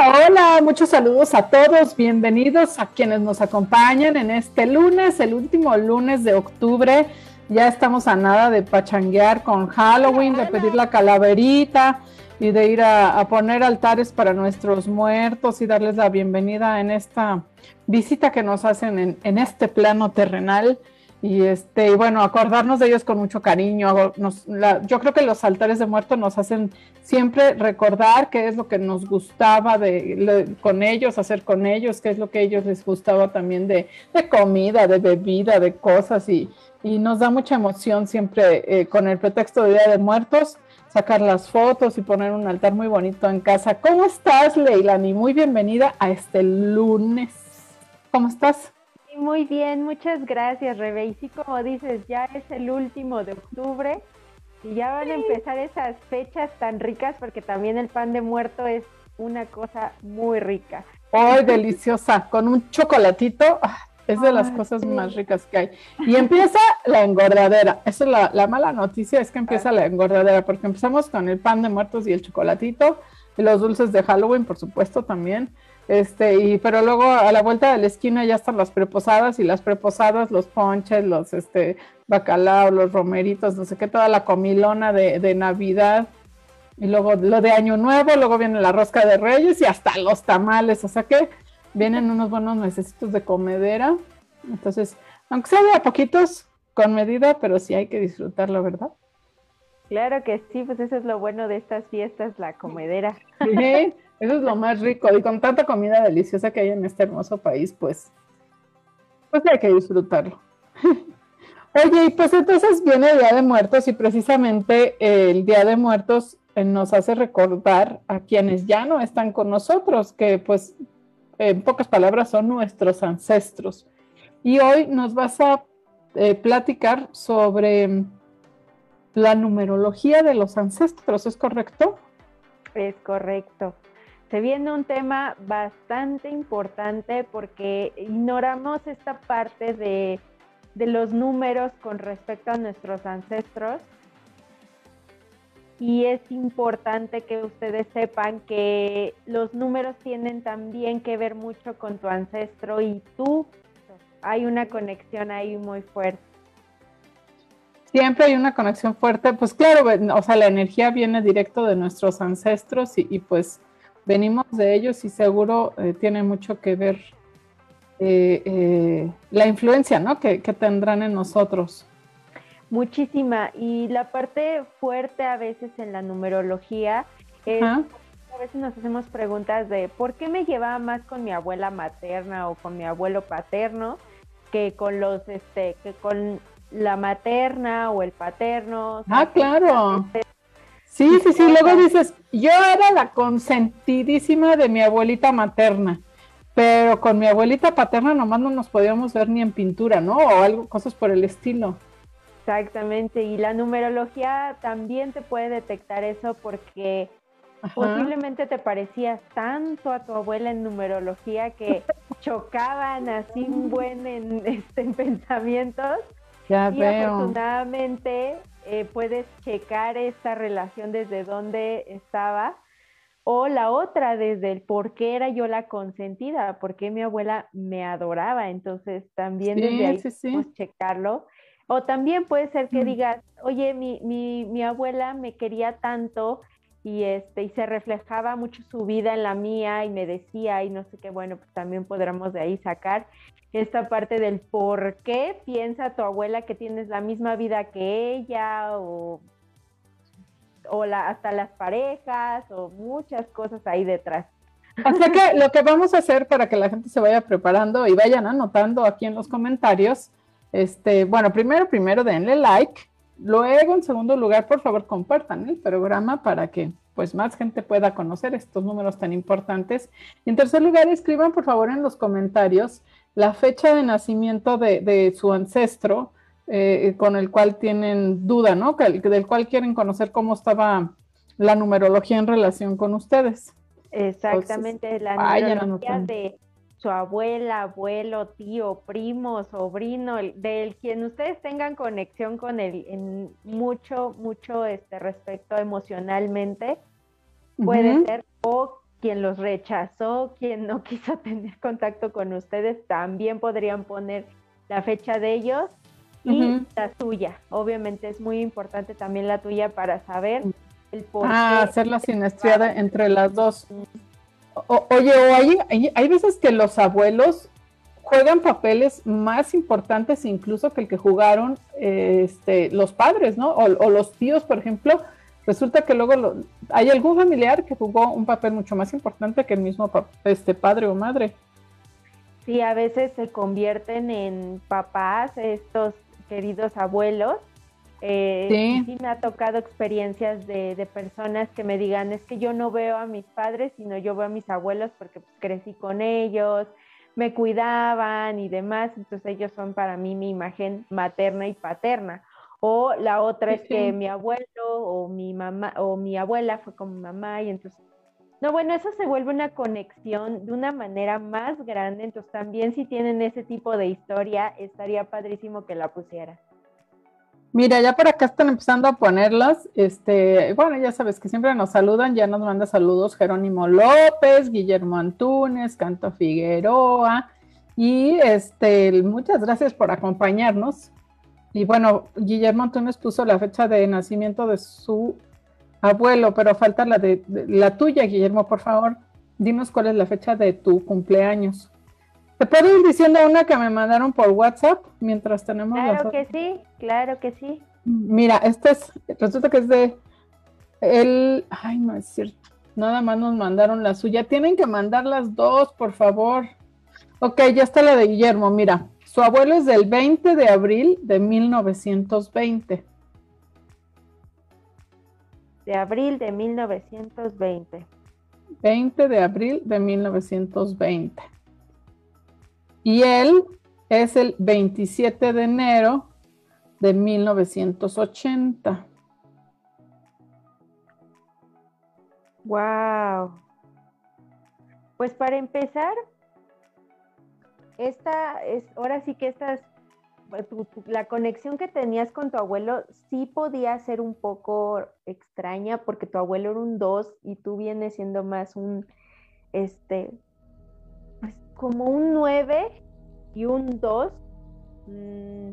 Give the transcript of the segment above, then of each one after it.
Hola, muchos saludos a todos, bienvenidos a quienes nos acompañan en este lunes, el último lunes de octubre. Ya estamos a nada de pachanguear con Halloween, de pedir la calaverita y de ir a, poner altares para nuestros muertos y darles la bienvenida en esta visita que nos hacen en, en este plano terrenal y este bueno acordarnos de ellos con mucho cariño yo creo que los altares de muertos nos hacen siempre recordar qué es lo que nos gustaba de, con ellos hacer con ellos qué es lo que ellos les gustaba también de, comida de bebida de cosas y, y nos da mucha emoción siempre eh, con el pretexto de Día de Muertos sacar las fotos y poner un altar muy bonito en casa. ¿Cómo estás, Leilani? Muy bienvenida a este lunes. ¿Cómo estás? Muy bien, muchas gracias, Rebe. Y sí, como dices, ya es el último de octubre y ya van a empezar esas fechas tan ricas porque también el pan de muerto es una cosa muy rica. ¡Ay, deliciosa! Con un chocolatito, ah, es de las cosas más ricas que hay. Y empieza la engordadera. Esa es la, la mala noticia, es que empieza la engordadera, porque empezamos con el pan de muertos y el chocolatito, y los dulces de Halloween, por supuesto, también. Este, y, pero luego a la vuelta de la esquina ya están las preposadas y las preposadas, los ponches, los este, bacalao, los romeritos, no sé qué, toda la comilona de, de Navidad. Y luego lo de Año Nuevo, luego viene la rosca de Reyes y hasta los tamales. O sea que vienen unos buenos necesitos de comedera. Entonces, aunque sea de a poquitos, con medida, pero sí hay que disfrutarlo, ¿verdad? Claro que sí, pues eso es lo bueno de estas fiestas, la comedera. Sí, eso es lo más rico. Y con tanta comida deliciosa que hay en este hermoso país, pues, pues hay que disfrutarlo. Oye, y pues entonces viene el Día de Muertos y precisamente el Día de Muertos eh, nos hace recordar a quienes ya no están con nosotros, que pues en pocas palabras son nuestros ancestros. Y hoy nos vas a eh, platicar sobre la numerología de los ancestros, ¿es correcto? Es correcto se viene un tema bastante importante porque ignoramos esta parte de, los números con respecto a nuestros ancestros. Y es importante que ustedes sepan que los números tienen también que ver mucho con tu ancestro y tú. Hay una conexión ahí muy fuerte. Siempre hay una conexión fuerte, pues claro, o sea, la energía viene directo de nuestros ancestros y, y pues venimos de ellos y seguro eh, tiene mucho que ver eh, eh, la influencia ¿no? que, tendrán en nosotros. Muchísima. Y la parte fuerte a veces en la numerología es, a veces nos hacemos preguntas de por qué me llevaba más con mi abuela materna o con mi abuelo paterno que con los, este, que con la materna o el paterno. Ah, claro. Sí, sí, sí. Luego dices, yo era la consentidísima de mi abuelita materna, pero con mi abuelita paterna nomás no nos podíamos ver ni en pintura, ¿no? O algo, cosas por el estilo. Exactamente. Y la numerología también te puede detectar eso porque posiblemente te parecías tanto a tu abuela en numerología que chocaban así un buen en, este, en pensamientos. Ya y afortunadamente eh, puedes checar esta relación desde dónde estaba. O la otra, desde el por qué era yo la consentida, por qué mi abuela me adoraba. Entonces, también desde ahí podemos checarlo. O también puede ser que mm. digas, oye, mi, mi, mi, abuela me quería tanto y, este, y se reflejaba mucho su vida en la mía y me decía y no sé qué, bueno, pues también podremos de ahí sacar esta parte del por qué piensa tu abuela que tienes la misma vida que ella o, o la, hasta las parejas o muchas cosas ahí detrás. Así que lo que vamos a hacer para que la gente se vaya preparando y vayan anotando aquí en los comentarios, este, bueno, primero, primero denle like, luego en segundo lugar, por favor, compartan el programa para que pues más gente pueda conocer estos números tan importantes. Y en tercer lugar, escriban por favor en los comentarios la fecha de nacimiento de, su ancestro eh, con el cual tienen duda, ¿no? del cual quieren conocer cómo estaba la numerología en relación con ustedes. Exactamente, la numerología de su abuela, abuelo, tío, primo, sobrino, del quien ustedes tengan conexión con él en mucho, mucho este respecto emocionalmente, puede ser, o quien los rechazó, quien no quiso tener contacto con ustedes, también podrían poner la fecha de ellos y la tuya. Obviamente es muy importante también la tuya para saber el por ah, hacer la sinestriada entre las dos. Oye, o hay, hay, veces que los abuelos juegan papeles más importantes incluso que el que jugaron este, los padres, ¿no? O, o los tíos, por ejemplo, resulta que luego hay algún familiar que jugó un papel mucho más importante que el mismo este padre o madre. Sí, a veces se convierten en papás estos queridos abuelos. Eh, sí. me ha tocado experiencias de, personas que me digan, es que yo no veo a mis padres, sino yo veo a mis abuelos porque pues, crecí con ellos, me cuidaban y demás, entonces ellos son para mí mi imagen materna y paterna. O la otra es que mi abuelo o mi mamá o mi abuela fue como mamá y entonces no, bueno, eso se vuelve una conexión de una manera más grande, entonces también si tienen ese tipo de historia, estaría padrísimo que la pusiera. Mira, ya por acá están empezando a ponerlas. Este, bueno, ya sabes que siempre nos saludan, ya nos manda saludos Jerónimo López, Guillermo Antunes, Canto Figueroa. Y este, muchas gracias por acompañarnos. Y bueno, Guillermo Antunes puso la fecha de nacimiento de su abuelo, pero falta la de, la tuya, Guillermo, por favor. Dinos cuál es la fecha de tu cumpleaños. ¿Te puedo ir diciendo una que me mandaron por WhatsApp mientras tenemos Claro que sí, claro que sí. Mira, este es, resulta que es de el, ay, no es cierto, nada más nos mandaron la suya. Tienen que mandar las dos, por favor. Ok, ya está la de Guillermo, mira. Su abuelo es del 20 de abril de 1920. De abril de 1920. 20 de abril de 1920. Y él es el 27 de enero de 1980. Wow. Pues para empezar, esta es, ahora sí que esta la conexión que tenías con tu abuelo sí podía ser un poco extraña porque tu abuelo era un 2 y tú vienes siendo más un, este, como un 9 y un 2. Mm,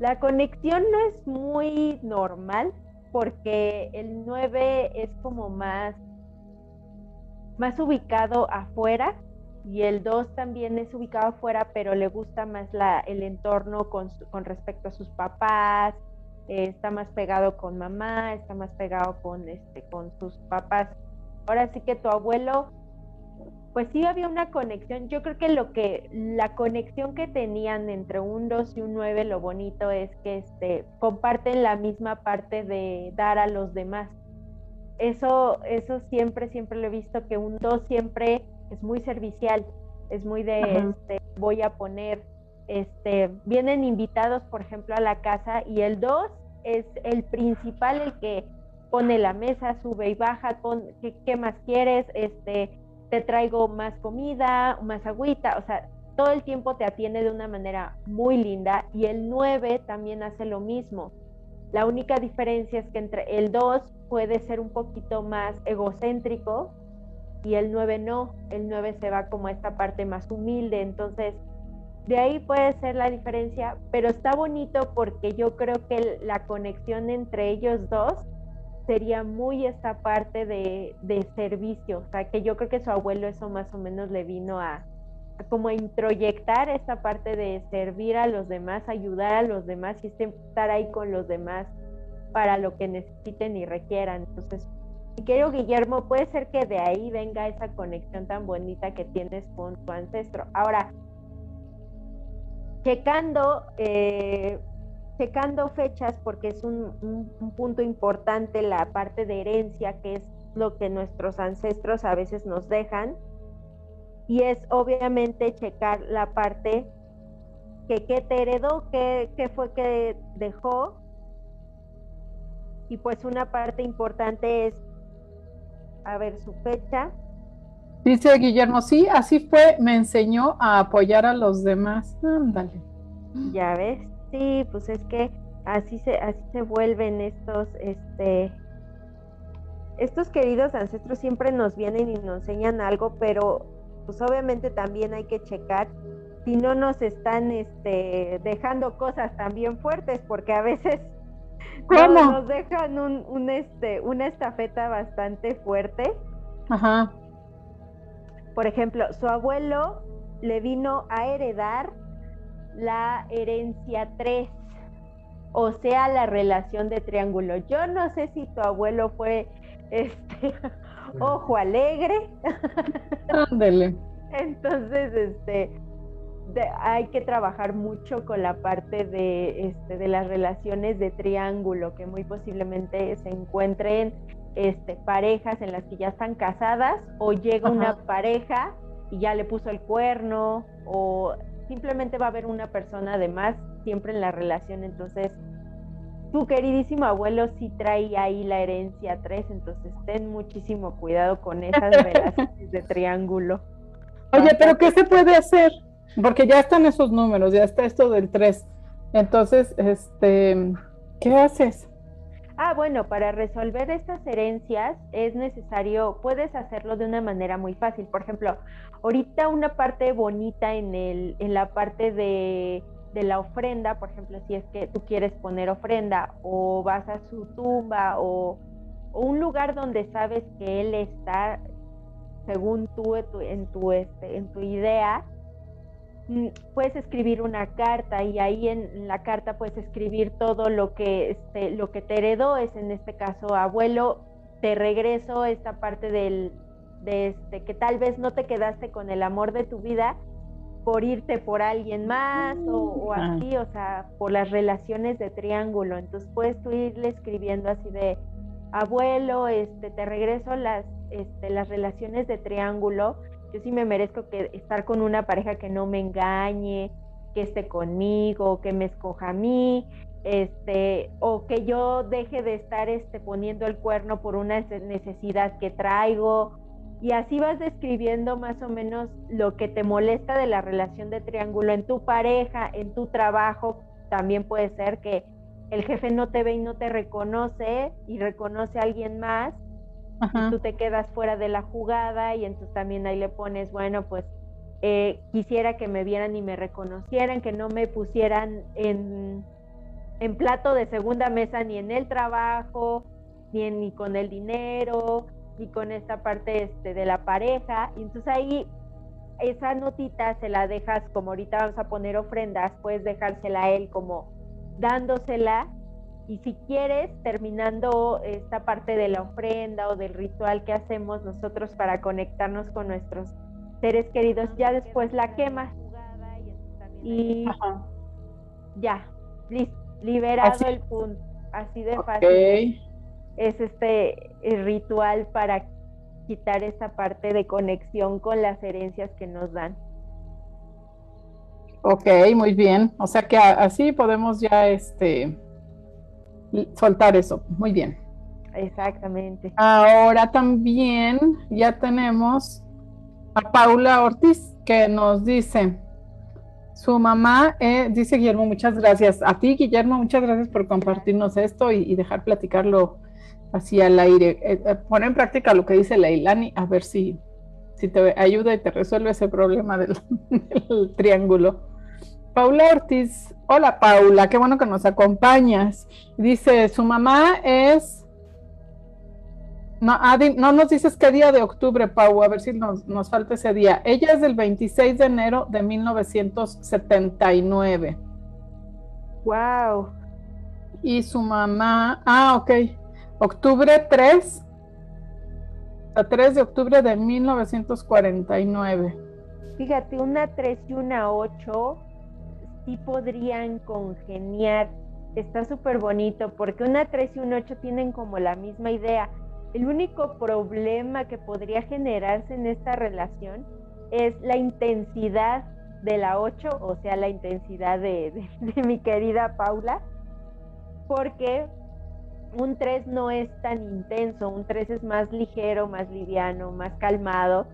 la conexión no es muy normal porque el 9 es como más, más ubicado afuera y el 2 también es ubicado afuera, pero le gusta más la, el entorno con, con respecto a sus papás, eh, está más pegado con mamá, está más pegado con, este, con sus papás. Ahora sí que tu abuelo, pues sí había una conexión. Yo creo que lo que, la conexión que tenían entre un 2 y un 9, lo bonito es que este, comparten la misma parte de dar a los demás. Eso, eso siempre, siempre lo he visto, que un 2 siempre es muy servicial, es muy de, este, voy a poner, este, vienen invitados, por ejemplo, a la casa y el 2 es el principal, el que pone la mesa, sube y baja, pon, ¿qué, más quieres? Este, te traigo más comida, más agüita, o sea, todo el tiempo te atiende de una manera muy linda y el 9 también hace lo mismo. La única diferencia es que entre el 2 puede ser un poquito más egocéntrico y el 9 no, el 9 se va como a esta parte más humilde, entonces de ahí puede ser la diferencia, pero está bonito porque yo creo que la conexión entre ellos dos sería muy esta parte de, servicio, o sea que yo creo que su abuelo eso más o menos le vino a, como introyectar esta parte de servir a los demás, ayudar a los demás y estar ahí con los demás para lo que necesiten y requieran. Entonces, y querido Guillermo, puede ser que de ahí venga esa conexión tan bonita que tienes con tu ancestro. Ahora, checando, eh, checando fechas, porque es un, punto importante la parte de herencia, que es lo que nuestros ancestros a veces nos dejan, y es obviamente checar la parte que, que te heredó, qué, qué fue que dejó, y pues una parte importante es a ver su fecha. Dice Guillermo, sí, así fue, me enseñó a apoyar a los demás. Ándale. Ya ves, sí, pues es que así se, así se vuelven estos, este, estos queridos ancestros siempre nos vienen y nos enseñan algo, pero pues obviamente también hay que checar si no nos están este, dejando cosas también fuertes, porque a veces nos dejan un, un, este, una estafeta bastante fuerte. Ajá. Por ejemplo, su abuelo le vino a heredar la herencia 3, o sea, la relación de triángulo. Yo no sé si tu abuelo fue este ojo alegre. Ándele. Entonces, este hay que trabajar mucho con la parte de, este, de las relaciones de triángulo, que muy posiblemente se encuentren este, parejas en las que ya están casadas o llega una pareja y ya le puso el cuerno o simplemente va a haber una persona además siempre en la relación. Entonces, tu queridísimo abuelo sí trae ahí la herencia 3, entonces ten muchísimo cuidado con esas relaciones de triángulo. Oye, pero ¿qué se puede hacer? Porque ya están esos números, ya está esto del 3. Entonces, este, ¿qué haces? Ah, bueno, para resolver estas herencias es necesario, puedes hacerlo de una manera muy fácil. Por ejemplo, ahorita una parte bonita en, el, en la parte de, de la ofrenda, por ejemplo, si es que tú quieres poner ofrenda o vas a su tumba o, un lugar donde sabes que él está, según tú en tu, este, en tu idea, puedes escribir una carta y ahí en la carta puedes escribir todo lo que este, lo que te heredó es en este caso abuelo te regreso esta parte del de este que tal vez no te quedaste con el amor de tu vida por irte por alguien más o, mm, así, o sea, por las relaciones de triángulo. Entonces puedes tú irle escribiendo así de abuelo, este, te regreso las, este, las relaciones de triángulo yo sí me merezco que estar con una pareja que no me engañe, que esté conmigo, que me escoja a mí, este, o que yo deje de estar este, poniendo el cuerno por una necesidad que traigo. Y así vas describiendo más o menos lo que te molesta de la relación de triángulo en tu pareja, en tu trabajo. También puede ser que el jefe no te ve y no te reconoce y reconoce a alguien más tú te quedas fuera de la jugada y entonces también ahí le pones, bueno, pues eh, quisiera que me vieran y me reconocieran, que no me pusieran en, en plato de segunda mesa ni en el trabajo, ni, ni con el dinero, ni con esta parte este, de la pareja. Y entonces ahí esa notita se la dejas, como ahorita vamos a poner ofrendas, puedes dejársela a él como dándosela y si quieres, terminando esta parte de la ofrenda o del ritual que hacemos nosotros para conectarnos con nuestros seres queridos, ya después la quemas y ya, liberado el punto, así de fácil. Es este ritual para quitar esa parte de conexión con las herencias que nos dan. Ok, muy bien. O sea que así podemos ya este soltar eso. Muy bien. Exactamente. Ahora también ya tenemos a Paula Ortiz que nos dice, su mamá, eh, dice Guillermo, muchas gracias. A ti, Guillermo, muchas gracias por compartirnos esto y, dejar platicarlo así al aire. Eh, eh, pon en práctica lo que dice Leilani, a ver si, si te ayuda y te resuelve ese problema del triángulo. Paula Ortiz, hola Paula, qué bueno que nos acompañas. Dice, su mamá es... No, no nos dices qué día de octubre, Pau, a ver si nos, nos falta ese día. Ella es del 26 de enero de 1979. Wow. Y su mamá, ah, ok, octubre 3, a 3 de octubre de 1949. Fíjate, una 3 y una 8 sí podrían congeniar. Está súper bonito porque una 3 y un 8 tienen como la misma idea. El único problema que podría generarse en esta relación es la intensidad de la 8, o sea, la intensidad de, mi querida Paula, porque un 3 no es tan intenso, un 3 es más ligero, más liviano, más calmado,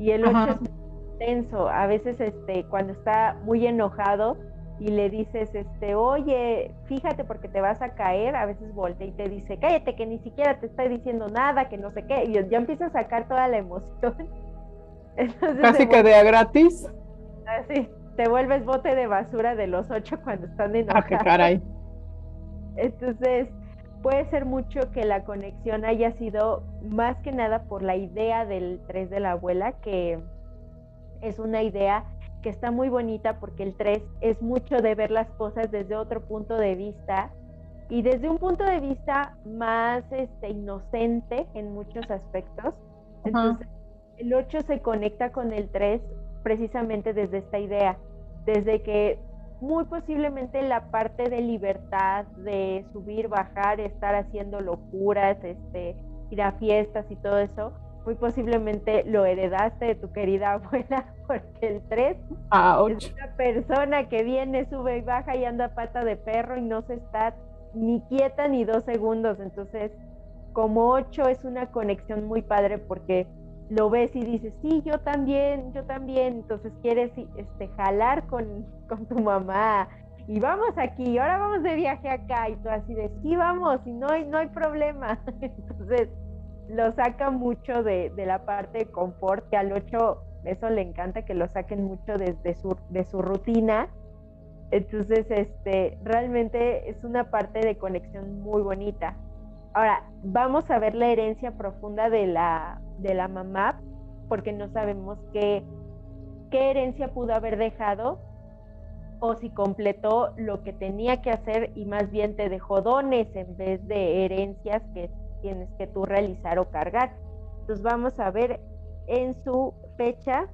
y el 8 es muy intenso. A veces este, cuando está muy enojado, y le dices, este, oye, fíjate porque te vas a caer, a veces voltea y te dice, cállate que ni siquiera te estoy diciendo nada, que no sé qué, y ya empieza a sacar toda la emoción. Casi que de a gratis. Así, te vuelves bote de basura de los ocho cuando están enojados. Ah, qué caray. Entonces, puede ser mucho que la conexión haya sido más que nada por la idea del tres de la abuela, que es una idea que está muy bonita porque el 3 es mucho de ver las cosas desde otro punto de vista y desde un punto de vista más este, inocente en muchos aspectos. Entonces, el 8 se conecta con el 3 precisamente desde esta idea, desde que muy posiblemente la parte de libertad, de subir, bajar, estar haciendo locuras, este, ir a fiestas y todo eso, muy posiblemente lo heredaste de tu querida abuela, porque el 3 es una persona que viene, sube y baja y anda pata de perro y no se está ni quieta ni dos segundos. Entonces, como 8 es una conexión muy padre porque lo ves y dices, sí, yo también, yo también. Entonces quieres este, jalar con, con tu mamá y vamos aquí, ahora vamos de viaje acá y tú así de, sí, vamos y no hay, no hay problema. Entonces, lo saca mucho de, la parte de confort, que al 8 eso le encanta que lo saquen mucho desde su, de su rutina. Entonces, este, realmente es una parte de conexión muy bonita. Ahora, vamos a ver la herencia profunda de la, de la mamá, porque no sabemos qué, qué herencia pudo haber dejado o si completó lo que tenía que hacer y más bien te dejó dones en vez de herencias que tienes que tú realizar o cargar. Entonces vamos a ver en su fecha,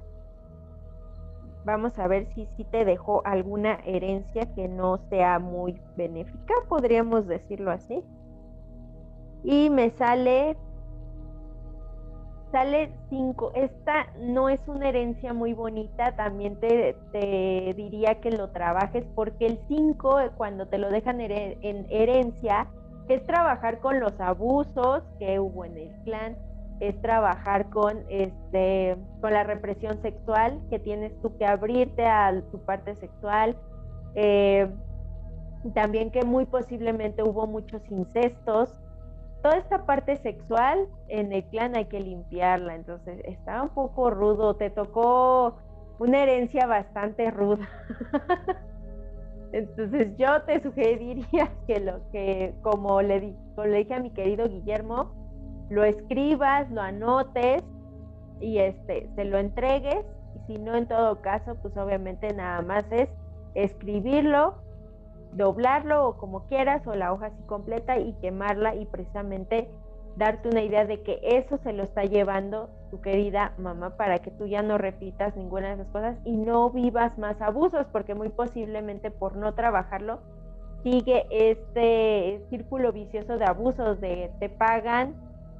vamos a ver si, si te dejó alguna herencia que no sea muy benéfica, podríamos decirlo así. Y me sale, sale 5. Esta no es una herencia muy bonita, también te, te diría que lo trabajes porque el 5, cuando te lo dejan en herencia, es trabajar con los abusos que hubo en el clan, es trabajar con este con la represión sexual que tienes tú que abrirte a tu parte sexual eh, también que muy posiblemente hubo muchos incestos. Toda esta parte sexual en el clan hay que limpiarla entonces está un poco rudo te tocó una herencia bastante ruda Entonces yo te sugeriría que lo que, como le, di, le dije a mi querido Guillermo, lo escribas, lo anotes y este, se lo entregues. Y si no, en todo caso, pues obviamente nada más es escribirlo, doblarlo o como quieras, o la hoja así completa y quemarla y precisamente darte una idea de que eso se lo está llevando tu querida mamá para que tú ya no repitas ninguna de esas cosas y no vivas más abusos, porque muy posiblemente por no trabajarlo sigue este círculo vicioso de abusos, de te pagan,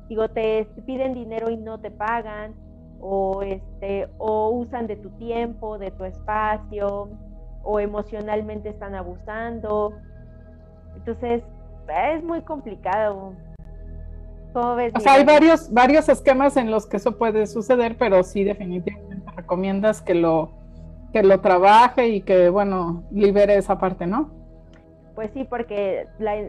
digo, te piden dinero y no te pagan, o este, o usan de tu tiempo, de tu espacio, o emocionalmente están abusando. Entonces, es muy complicado o sea, hay varios, varios esquemas en los que eso puede suceder, pero sí definitivamente recomiendas que lo, que lo trabaje y que, bueno, libere esa parte, ¿no? Pues sí, porque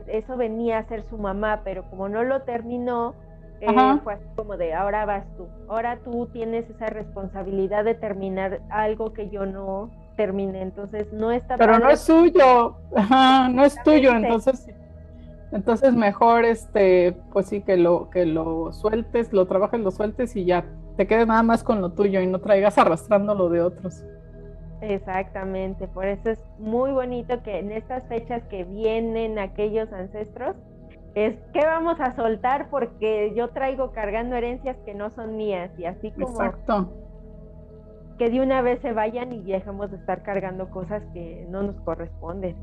eso venía a ser su mamá, pero como no lo terminó, eh, fue así como de, ahora vas tú, ahora tú tienes esa responsabilidad de terminar algo que yo no terminé, entonces no está... Pero no es suyo, no es tuyo, entonces entonces mejor este, pues sí que lo que lo sueltes, lo trabajes, lo sueltes y ya te quedes nada más con lo tuyo y no traigas arrastrando lo de otros. Exactamente, por eso es muy bonito que en estas fechas que vienen aquellos ancestros, es que vamos a soltar porque yo traigo cargando herencias que no son mías y así como Exacto. que de una vez se vayan y dejemos de estar cargando cosas que no nos corresponden.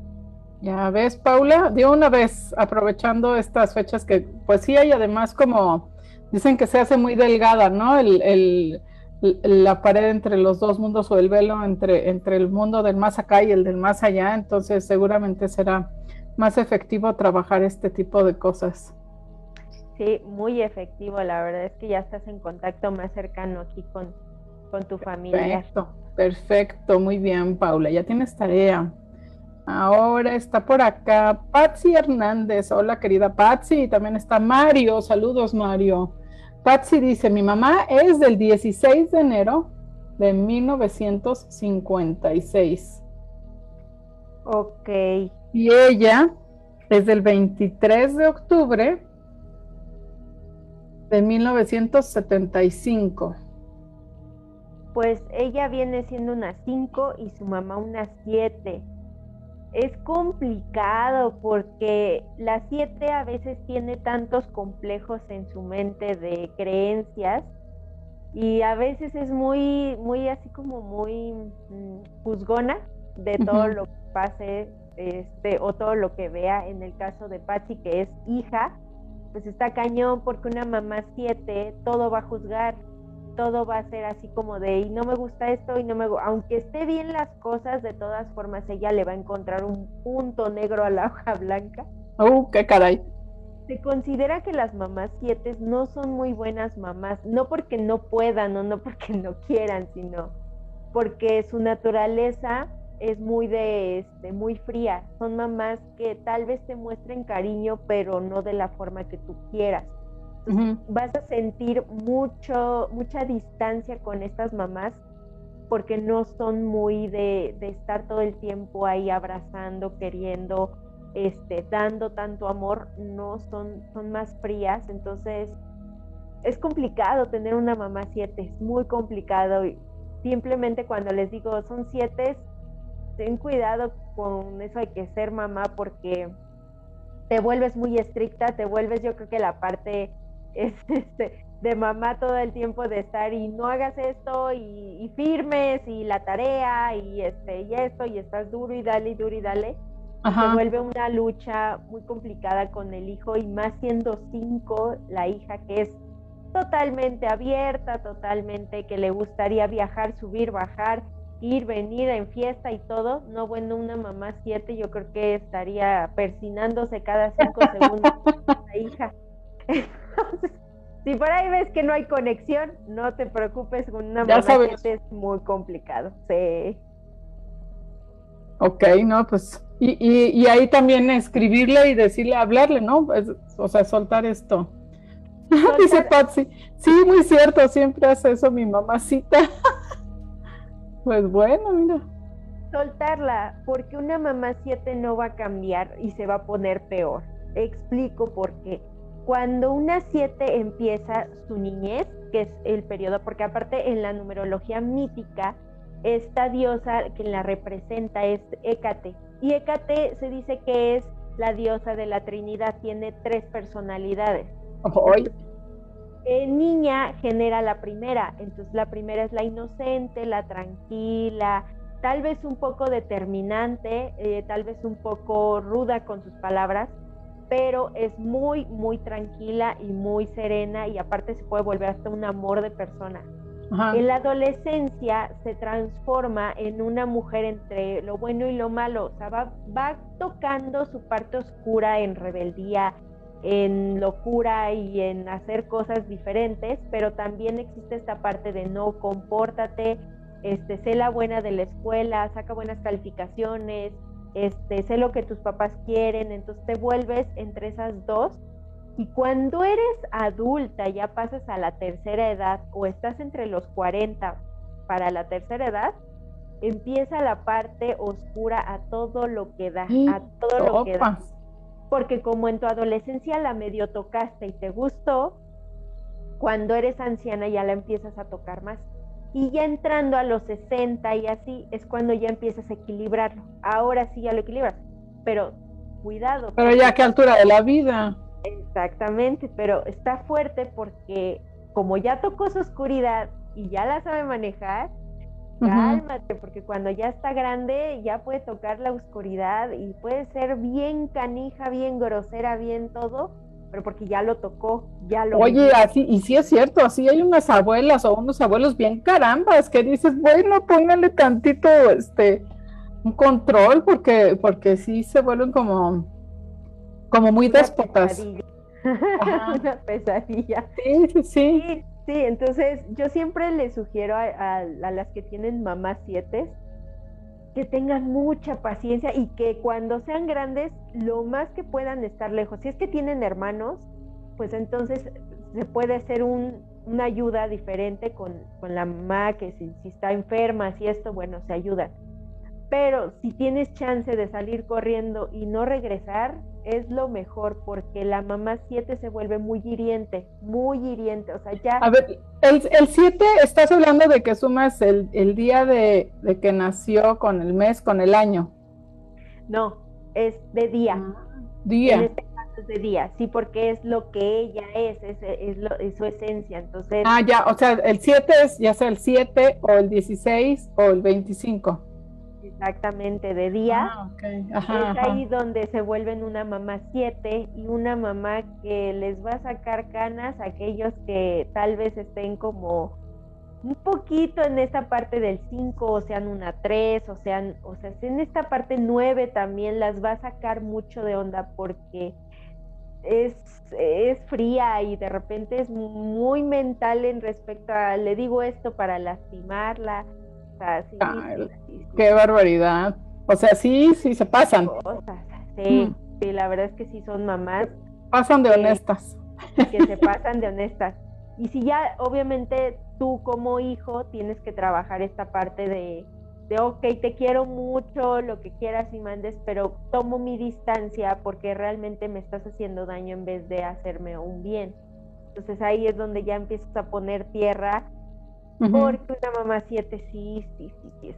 Ya ves, Paula, de una vez, aprovechando estas fechas que, pues sí hay además como, dicen que se hace muy delgada, ¿no? El, la pared entre los dos mundos o el velo entre, entre el mundo del más acá y el del más allá, entonces seguramente será más efectivo trabajar este tipo de cosas. Sí, muy efectivo, la verdad es que ya estás en contacto más cercano aquí con, con tu familia. Perfecto, perfecto, muy bien, Paula, ya tienes tarea. Ahora está por acá Patsy Hernández. Hola, querida Patsy. También está Mario. Saludos, Mario. Patsy dice, mi mamá es del 16 de enero de 1956. Ok. Y ella es del 23 de octubre de 1975. Pues ella viene siendo una 5 y su mamá una 7 es complicado porque la 7 a veces tiene tantos complejos en su mente de creencias y a veces es muy, muy así como muy mm, juzgona de todo lo que pase este, o todo lo que vea. En el caso de Patsy, que es hija, pues está cañón porque una mamá 7 todo va a juzgar todo va a ser así como de, y no me gusta esto, y no me aunque esté bien las cosas, de todas formas ella le va a encontrar un punto negro a la hoja blanca. ¡Uh, qué caray! Se considera que las mamás siete no son muy buenas mamás, no porque no puedan o no porque no quieran, sino porque su naturaleza es muy de este, muy fría. Son mamás que tal vez te muestren cariño, pero no de la forma que tú quieras vas a sentir mucho, mucha distancia con estas mamás porque no son muy de, estar todo el tiempo ahí abrazando, queriendo, este, dando tanto amor, no son, son más frías, entonces es complicado tener una mamá siete, es muy complicado. Y simplemente cuando les digo son siete, ten cuidado con eso hay que ser mamá porque te vuelves muy estricta, te vuelves yo creo que la parte es este, de mamá todo el tiempo de estar y no hagas esto y, firmes y la tarea y este y esto y estás duro y dale y duro y dale. Se vuelve una lucha muy complicada con el hijo y más siendo cinco la hija que es totalmente abierta, totalmente que le gustaría viajar, subir, bajar, ir, venir en fiesta y todo. No, bueno, una mamá siete yo creo que estaría persinándose cada cinco segundos la hija. si por ahí ves que no hay conexión, no te preocupes, una mamá es muy complicado. Sí. Ok, no, pues, y, ahí también escribirle y decirle, hablarle, ¿no? o sea, soltar esto. Dice Patsy, sí, muy cierto, siempre hace eso mi mamacita. pues bueno, mira. Soltarla, porque una mamá siete no va a cambiar y se va a poner peor. Explico por qué cuando una siete empieza su niñez, que es el periodo, porque aparte en la numerología mítica, esta diosa que la representa es Hécate. Y Hécate se dice que es la diosa de la Trinidad, tiene tres personalidades. Hoy. niña genera la primera, entonces la primera es la inocente, la tranquila, tal vez un poco determinante, eh, tal vez un poco ruda con sus palabras, pero es muy, muy tranquila y muy serena y aparte se puede volver hasta un amor de persona. En la adolescencia se transforma en una mujer entre lo bueno y lo malo, o sea, va, va tocando su parte oscura en rebeldía, en locura y en hacer cosas diferentes, pero también existe esta parte de no compórtate, este, sé la buena de la escuela, saca buenas calificaciones, este, sé lo que tus papás quieren, entonces te vuelves entre esas dos. Y cuando eres adulta, ya pasas a la tercera edad o estás entre los 40 para la tercera edad, empieza la parte oscura a todo lo que da, a todo lo que da. Porque como en tu adolescencia la medio tocaste y te gustó, cuando eres anciana ya la empiezas a tocar más. Y ya entrando a los 60 y así es cuando ya empiezas a equilibrarlo. Ahora sí ya lo equilibras, pero cuidado. Pero ya a qué altura de la vida. Exactamente, pero está fuerte porque como ya tocó su oscuridad y ya la sabe manejar, cálmate, porque cuando ya está grande ya puede tocar la oscuridad y puede ser bien canija, bien grosera, bien todo, pero porque ya lo tocó, ya lo... Oye, así, y sí es cierto, así hay unas abuelas o unos abuelos bien carambas que dices, bueno, póngale tantito, este, un control, porque, porque sí se vuelven como, como muy déspotas. Una pesadilla. Sí, sí, sí. Sí, entonces yo siempre le sugiero a, a las que tienen mamás siete, que tengan mucha paciencia y que cuando sean grandes, lo más que puedan estar lejos. Si es que tienen hermanos, pues entonces se puede hacer un, una ayuda diferente con, con, la mamá, que si, si está enferma, si esto, bueno, se ayuda. Pero si tienes chance de salir corriendo y no regresar, es lo mejor porque la mamá 7 se vuelve muy hiriente, muy hiriente. O sea, ya. A ver, el 7, estás hablando de que sumas el, el día de, de, que nació con el mes, con el año. No, es de día. Ah, día. En este caso es de día, sí, porque es lo que ella es, es, es, lo, es su esencia. Entonces. Ah, ya, o sea, el 7 es ya sea el 7 o el 16 o el 25 exactamente de día, ah, okay. ajá, es ahí donde se vuelven una mamá siete y una mamá que les va a sacar canas a aquellos que tal vez estén como un poquito en esta parte del 5 o sean una 3 o sean, o sea, en esta parte 9 también las va a sacar mucho de onda porque es, es fría y de repente es muy mental en respecto a, le digo esto para lastimarla, Qué barbaridad. O sea, sí, sí se pasan. Sí, mm. sí, la verdad es que sí son mamás. Pasan de honestas. Que se pasan de honestas. Y si ya, obviamente, tú como hijo tienes que trabajar esta parte de, de, ok, te quiero mucho, lo que quieras y mandes, pero tomo mi distancia porque realmente me estás haciendo daño en vez de hacerme un bien. Entonces ahí es donde ya empiezas a poner tierra porque una mamá siete sí, sí, sí, sí, es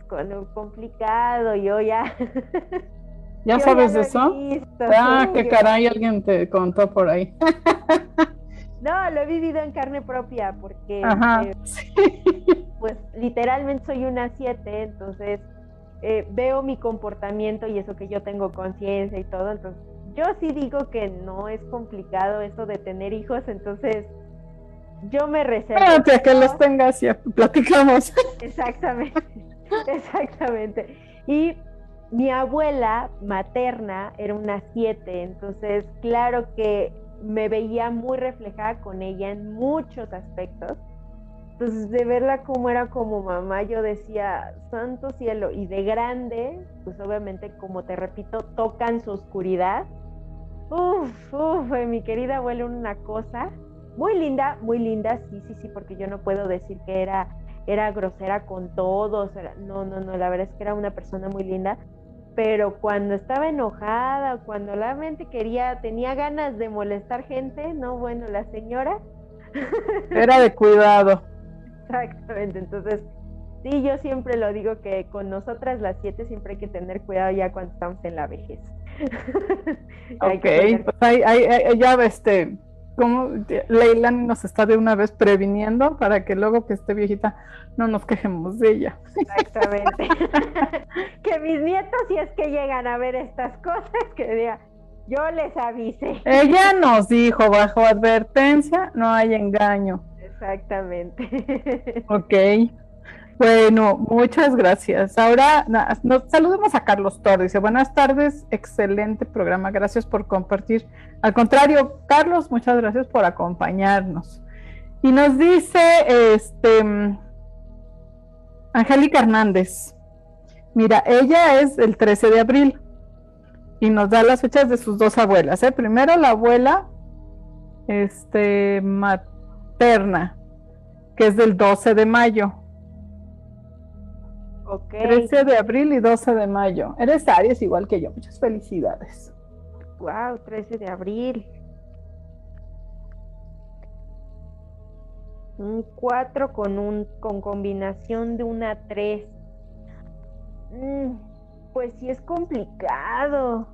complicado, yo ya... ¿Ya sabes de eso? ah, qué caray, alguien te contó por ahí. no, lo he vivido en carne propia porque eh, pues literalmente soy una siete, entonces eh, veo mi comportamiento y eso que yo tengo conciencia y todo, entonces yo sí digo que no es complicado eso de tener hijos, entonces yo me reservo. Espérate que los tengas y platicamos. Exactamente, exactamente. Y mi abuela materna era una siete, entonces claro que me veía muy reflejada con ella en muchos aspectos. Entonces de verla como era como mamá, yo decía, santo cielo, y de grande, pues obviamente como te repito, tocan su oscuridad. Uf, uf, mi querida abuela una cosa, muy linda, muy linda, sí, sí, sí, porque yo no puedo decir que era, era grosera con todos, no, no, no, la verdad es que era una persona muy linda, pero cuando estaba enojada, cuando la mente quería, tenía ganas de molestar gente, no, bueno, la señora. Era de cuidado. Exactamente, entonces, sí, yo siempre lo digo que con nosotras las siete siempre hay que tener cuidado ya cuando estamos en la vejez. ok, pues ahí, ahí, ya este como Leilani nos está de una vez previniendo para que luego que esté viejita no nos quejemos de ella. Exactamente. que mis nietos, si es que llegan a ver estas cosas, que diga, yo les avise. Ella nos dijo, bajo advertencia no hay engaño. Exactamente. ok. Bueno, muchas gracias. Ahora nos saludemos a Carlos Torres. Dice, buenas tardes, excelente programa, gracias por compartir. Al contrario, Carlos, muchas gracias por acompañarnos. Y nos dice, este, Angélica Hernández, mira, ella es el 13 de abril y nos da las fechas de sus dos abuelas. ¿eh? Primero la abuela, este, materna, que es del 12 de mayo 13 de abril y 12 de mayo. Eres Aries igual que yo. Muchas felicidades. Wow, 13 de abril. Un 4 con un con combinación de una 3. Mm, pues sí es complicado.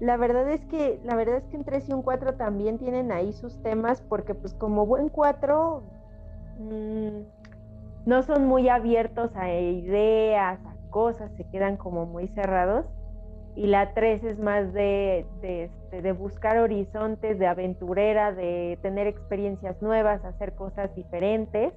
La verdad es que la verdad es que un 3 y un 4 también tienen ahí sus temas porque pues como buen 4 no son muy abiertos a ideas, a cosas, se quedan como muy cerrados. Y la tres es más de, este, de, buscar horizontes, de aventurera, de tener experiencias nuevas, hacer cosas diferentes.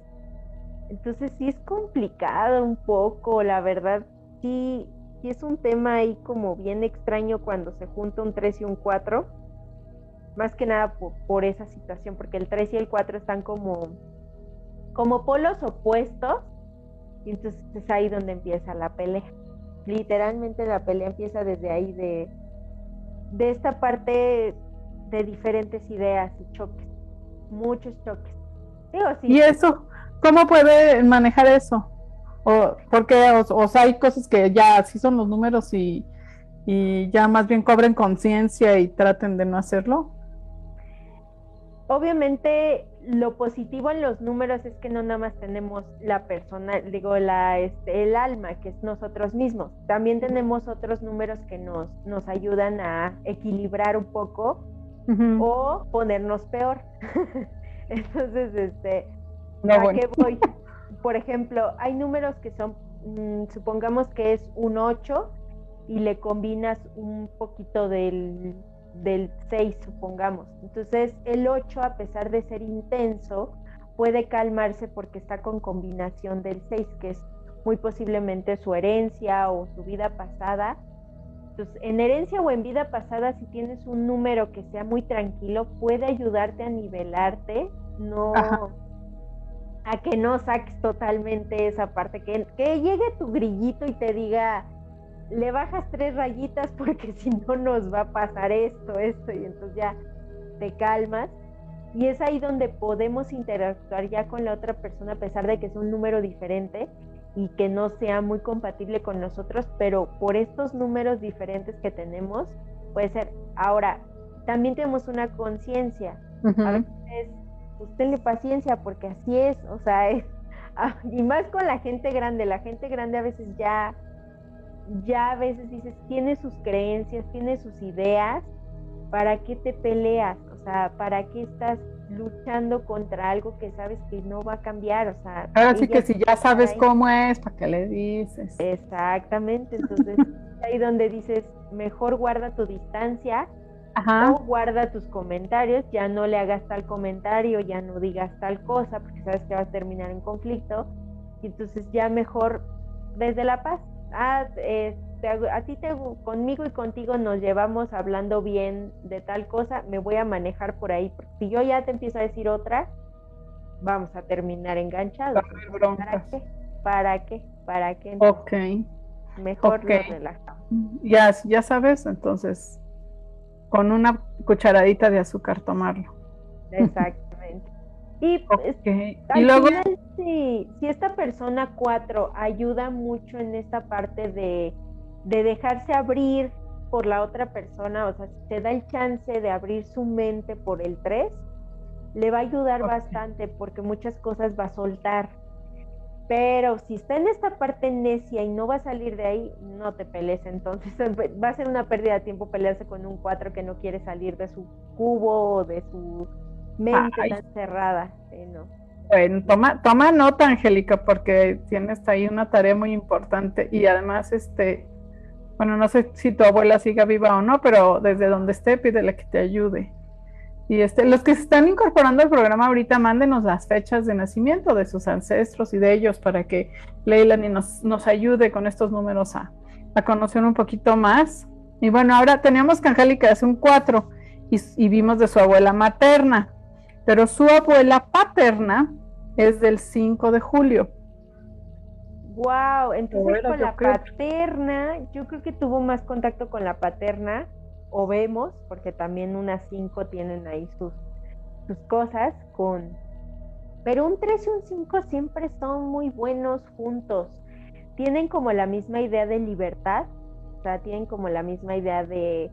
Entonces sí es complicado un poco, la verdad, sí, sí es un tema ahí como bien extraño cuando se junta un 3 y un 4. Más que nada por, por esa situación, porque el 3 y el 4 están como como polos opuestos, y entonces es ahí donde empieza la pelea. literalmente la pelea empieza desde ahí, de, de esta parte de diferentes ideas y choques, muchos choques. ¿Y eso? ¿Cómo puede manejar eso? O, porque o, sea, hay cosas que ya así son los números y, y ya más bien cobren conciencia y traten de no hacerlo. Obviamente lo positivo en los números es que no nada más tenemos la persona, digo, la, este, el alma, que es nosotros mismos. También tenemos otros números que nos, nos ayudan a equilibrar un poco o ponernos peor. Entonces, este, ¿a qué voy? Por ejemplo, hay números que son, mm, supongamos que es un 8 y le combinas un poquito del del 6, supongamos. Entonces, el 8, a pesar de ser intenso, puede calmarse porque está con combinación del 6, que es muy posiblemente su herencia o su vida pasada. Entonces, en herencia o en vida pasada, si tienes un número que sea muy tranquilo, puede ayudarte a nivelarte, no a que no saques totalmente esa parte, que, que llegue tu grillito y te diga, le bajas tres rayitas porque si no nos va a pasar esto, esto, y entonces ya te calmas. Y es ahí donde podemos interactuar ya con la otra persona a pesar de que es un número diferente y que no sea muy compatible con nosotros, pero por estos números diferentes que tenemos, puede ser. Ahora, también tenemos una conciencia. A veces, usted paciencia porque así es, o sea, es, y más con la gente grande, la gente grande a veces ya ya a veces dices, tiene sus creencias, tiene sus ideas, ¿para qué te peleas? O sea, ¿para qué estás luchando contra algo que sabes que no va a cambiar? O sea, ahora sí que si ya sabes cómo es, ¿para qué le dices? Exactamente, entonces ahí donde dices, mejor guarda tu distancia o guarda tus comentarios, ya no le hagas tal comentario, ya no digas tal cosa, porque sabes que vas a terminar en conflicto, y entonces ya mejor desde la paz, ah, este, a ti te, conmigo y contigo nos llevamos hablando bien de tal cosa, me voy a manejar por ahí, porque si yo ya te empiezo a decir otra, vamos a terminar enganchados. ¿Para qué? ¿Para qué? ¿Para qué? ok. Mejor nos relajamos. Ya, ya sabes, entonces, con una cucharadita de azúcar tomarlo. Exactamente. Y, pues, y luego... si, si, esta persona 4 ayuda mucho en esta parte de, de dejarse abrir por la otra persona, o sea, si te da el chance de abrir su mente por el 3, le va a ayudar bastante porque muchas cosas va a soltar. Pero si está en esta parte necia y no va a salir de ahí, no te pelees. Entonces va a ser una pérdida de tiempo pelearse con un 4 que no quiere salir de su cubo o de su mente tan cerrada. Bueno, toma, toma nota, Angélica, porque tienes ahí una tarea muy importante y además, este, bueno, no sé si tu abuela siga viva o no, pero desde donde esté, pídele que te ayude. Y este, los que se están incorporando al programa ahorita, mándenos las fechas de nacimiento de sus ancestros y de ellos para que Leilani nos, nos ayude con estos números a, a conocer un poquito más. Y bueno, ahora tenemos que Angélica es un 4 y, y vimos de su abuela materna pero su abuela paterna es del 5 de julio. Wow, entonces con la paterna, yo creo que tuvo más contacto con la paterna, o vemos, porque también unas 5 tienen ahí sus, sus cosas con... Pero un 3 y un 5 siempre son muy buenos juntos. Tienen como la misma idea de libertad, o sea, tienen como la misma idea de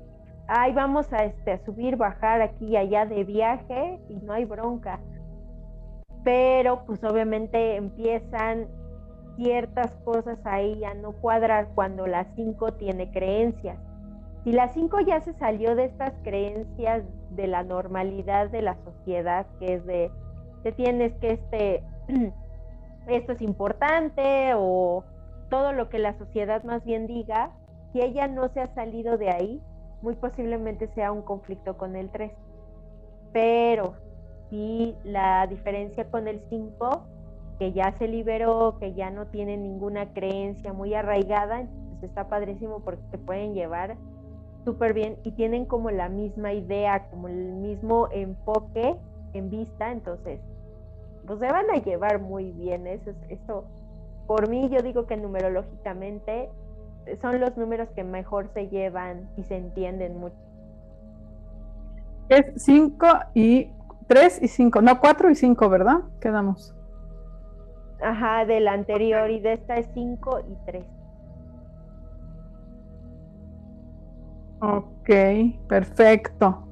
ay, vamos a, este, subir, bajar aquí y allá de viaje y no hay bronca. Pero pues obviamente empiezan ciertas cosas ahí a no cuadrar cuando la 5 tiene creencias. Si la 5 ya se salió de estas creencias de la normalidad de la sociedad, que es de, te tienes que este, esto es importante o todo lo que la sociedad más bien diga, si ella no se ha salido de ahí, muy posiblemente sea un conflicto con el 3. Pero si la diferencia con el 5, que ya se liberó, que ya no tiene ninguna creencia muy arraigada, entonces está padrísimo porque te pueden llevar súper bien y tienen como la misma idea, como el mismo enfoque en vista, entonces pues se van a llevar muy bien. Eso, eso por mí yo digo que numerológicamente son los números que mejor se llevan y se entienden mucho. Es 5 y 3 y 5, no 4 y 5, ¿verdad? Quedamos. Ajá, del anterior y de esta es 5 y 3. Ok, perfecto.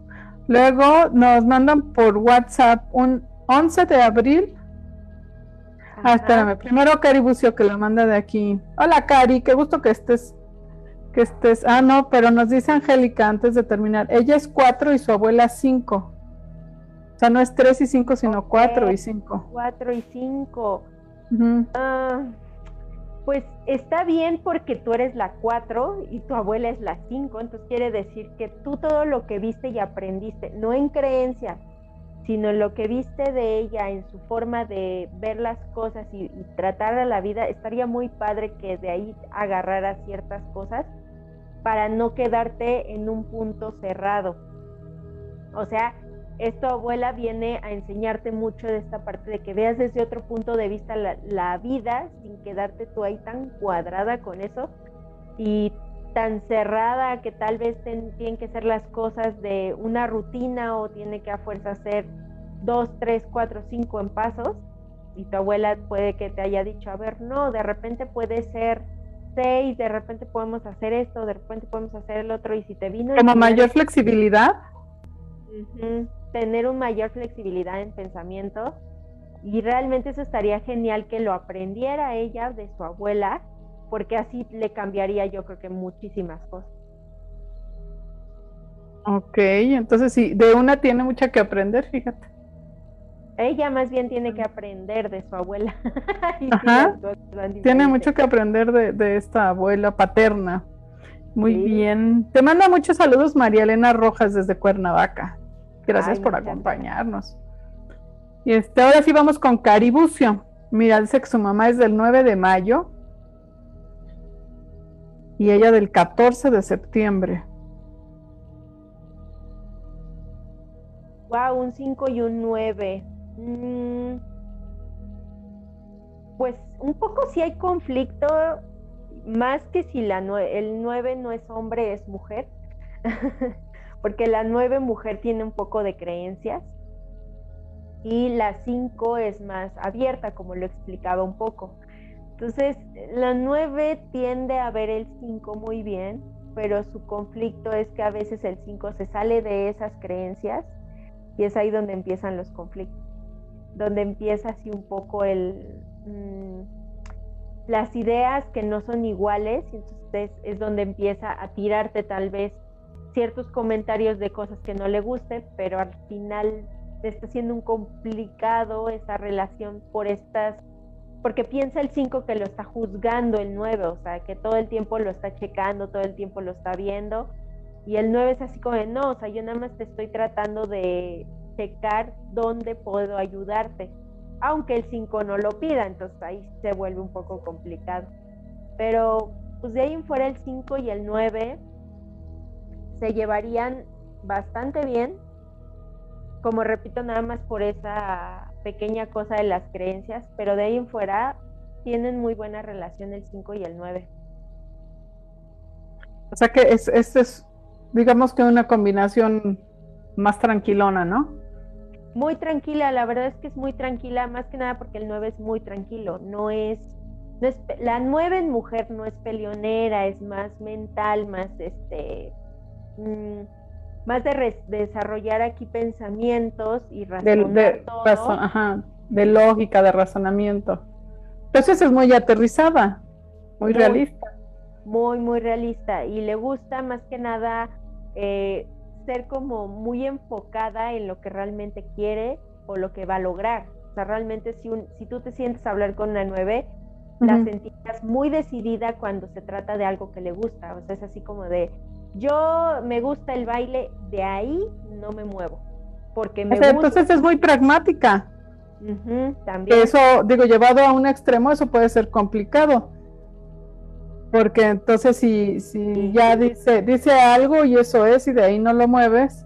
Luego nos mandan por WhatsApp un 11 de abril. Ah, espérame. Primero Cari Bucio que lo manda de aquí. Hola Cari, qué gusto que estés. Que estés. Ah, no, pero nos dice Angélica antes de terminar. Ella es 4 y su abuela 5. O sea, no es 3 y 5, sino 4 y 5. 4 y 5. Ah, pues está bien porque tú eres la 4 y tu abuela es la 5, entonces quiere decir que tú todo lo que viste y aprendiste, no en creencias, sino lo que viste de ella en su forma de ver las cosas y, tratar a la vida, estaría muy padre que de ahí agarraras ciertas cosas para no quedarte en un punto cerrado. O sea, esto abuela viene a enseñarte mucho de esta parte de que veas desde otro punto de vista la, vida sin quedarte tú ahí tan cuadrada con eso y tan cerrada que tal vez tienen que ser las cosas de una rutina o tiene que a fuerza hacer dos, tres, cuatro, cinco en pasos. Y tu abuela puede que te haya dicho, a ver, no, de repente puede ser seis, de repente podemos hacer esto, de repente podemos hacer el otro y si te vino... Como mayor flexibilidad. Tener una mayor flexibilidad en pensamiento y realmente eso estaría genial que lo aprendiera ella de su abuela, porque así le cambiaría yo creo que muchísimas cosas. Ok, entonces sí, de una tiene mucha que aprender, fíjate. Ella más bien tiene que aprender de su abuela. tiene mucho que aprender de, esta abuela paterna. Muy bien. Te manda muchos saludos María Elena Rojas desde Cuernavaca. Gracias por acompañarnos. Y este, ahora sí vamos con Caribucio. Mira, dice que su mamá es del 9 de mayo y ella del 14 de septiembre. Wow, un 5 y un 9. Mm, pues un poco si hay conflicto, más que si la el 9 no es hombre, es mujer. porque la nueve mujer tiene un poco de creencias y la cinco es más abierta, como lo explicaba un poco. Entonces, la nueve tiende a ver el cinco muy bien, pero su conflicto es que a veces el cinco se sale de esas creencias y es ahí donde empiezan los conflictos, donde empieza así un poco el... Mm, las ideas que no son iguales, y entonces es donde empieza a tirarte tal vez ciertos comentarios de cosas que no le gusten, pero al final está siendo un complicado esa relación por estas, porque piensa el 5 que lo está juzgando el 9, o sea, que todo el tiempo lo está checando, todo el tiempo lo está viendo, y el 9 es así como de, no, o sea, yo nada más te estoy tratando de checar dónde puedo ayudarte, aunque el 5 no lo pida, entonces ahí se vuelve un poco complicado. Pero pues de ahí en fuera el 5 y el 9 se llevarían bastante bien, como repito, nada más por esa pequeña cosa de las creencias, pero de ahí en fuera tienen muy buena relación el 5 y el 9. O sea que es, es, digamos que una combinación más tranquilona, ¿no? Muy tranquila, la verdad es que es muy tranquila, más que nada porque el 9 es muy tranquilo, no es, no es la 9 en mujer no es peleonera, es más mental, más este Mm, más de desarrollar aquí pensamientos y razonar de, de lógica, de razonamiento. Entonces es muy aterrizada, muy, realista. Muy, muy realista. Y le gusta más que nada eh, ser como muy enfocada en lo que realmente quiere o lo que va a lograr. O sea, realmente si, un, si tú te sientes a hablar con una nueve, la sentirás muy decidida cuando se trata de algo que le gusta. O sea, es así como de, yo me gusta el baile, de ahí no me muevo. Porque me Entonces es muy pragmática. también. Eso, digo, llevado a un extremo, eso puede ser complicado. Porque entonces si, si ya dice, dice algo y eso es, y de ahí no lo mueves,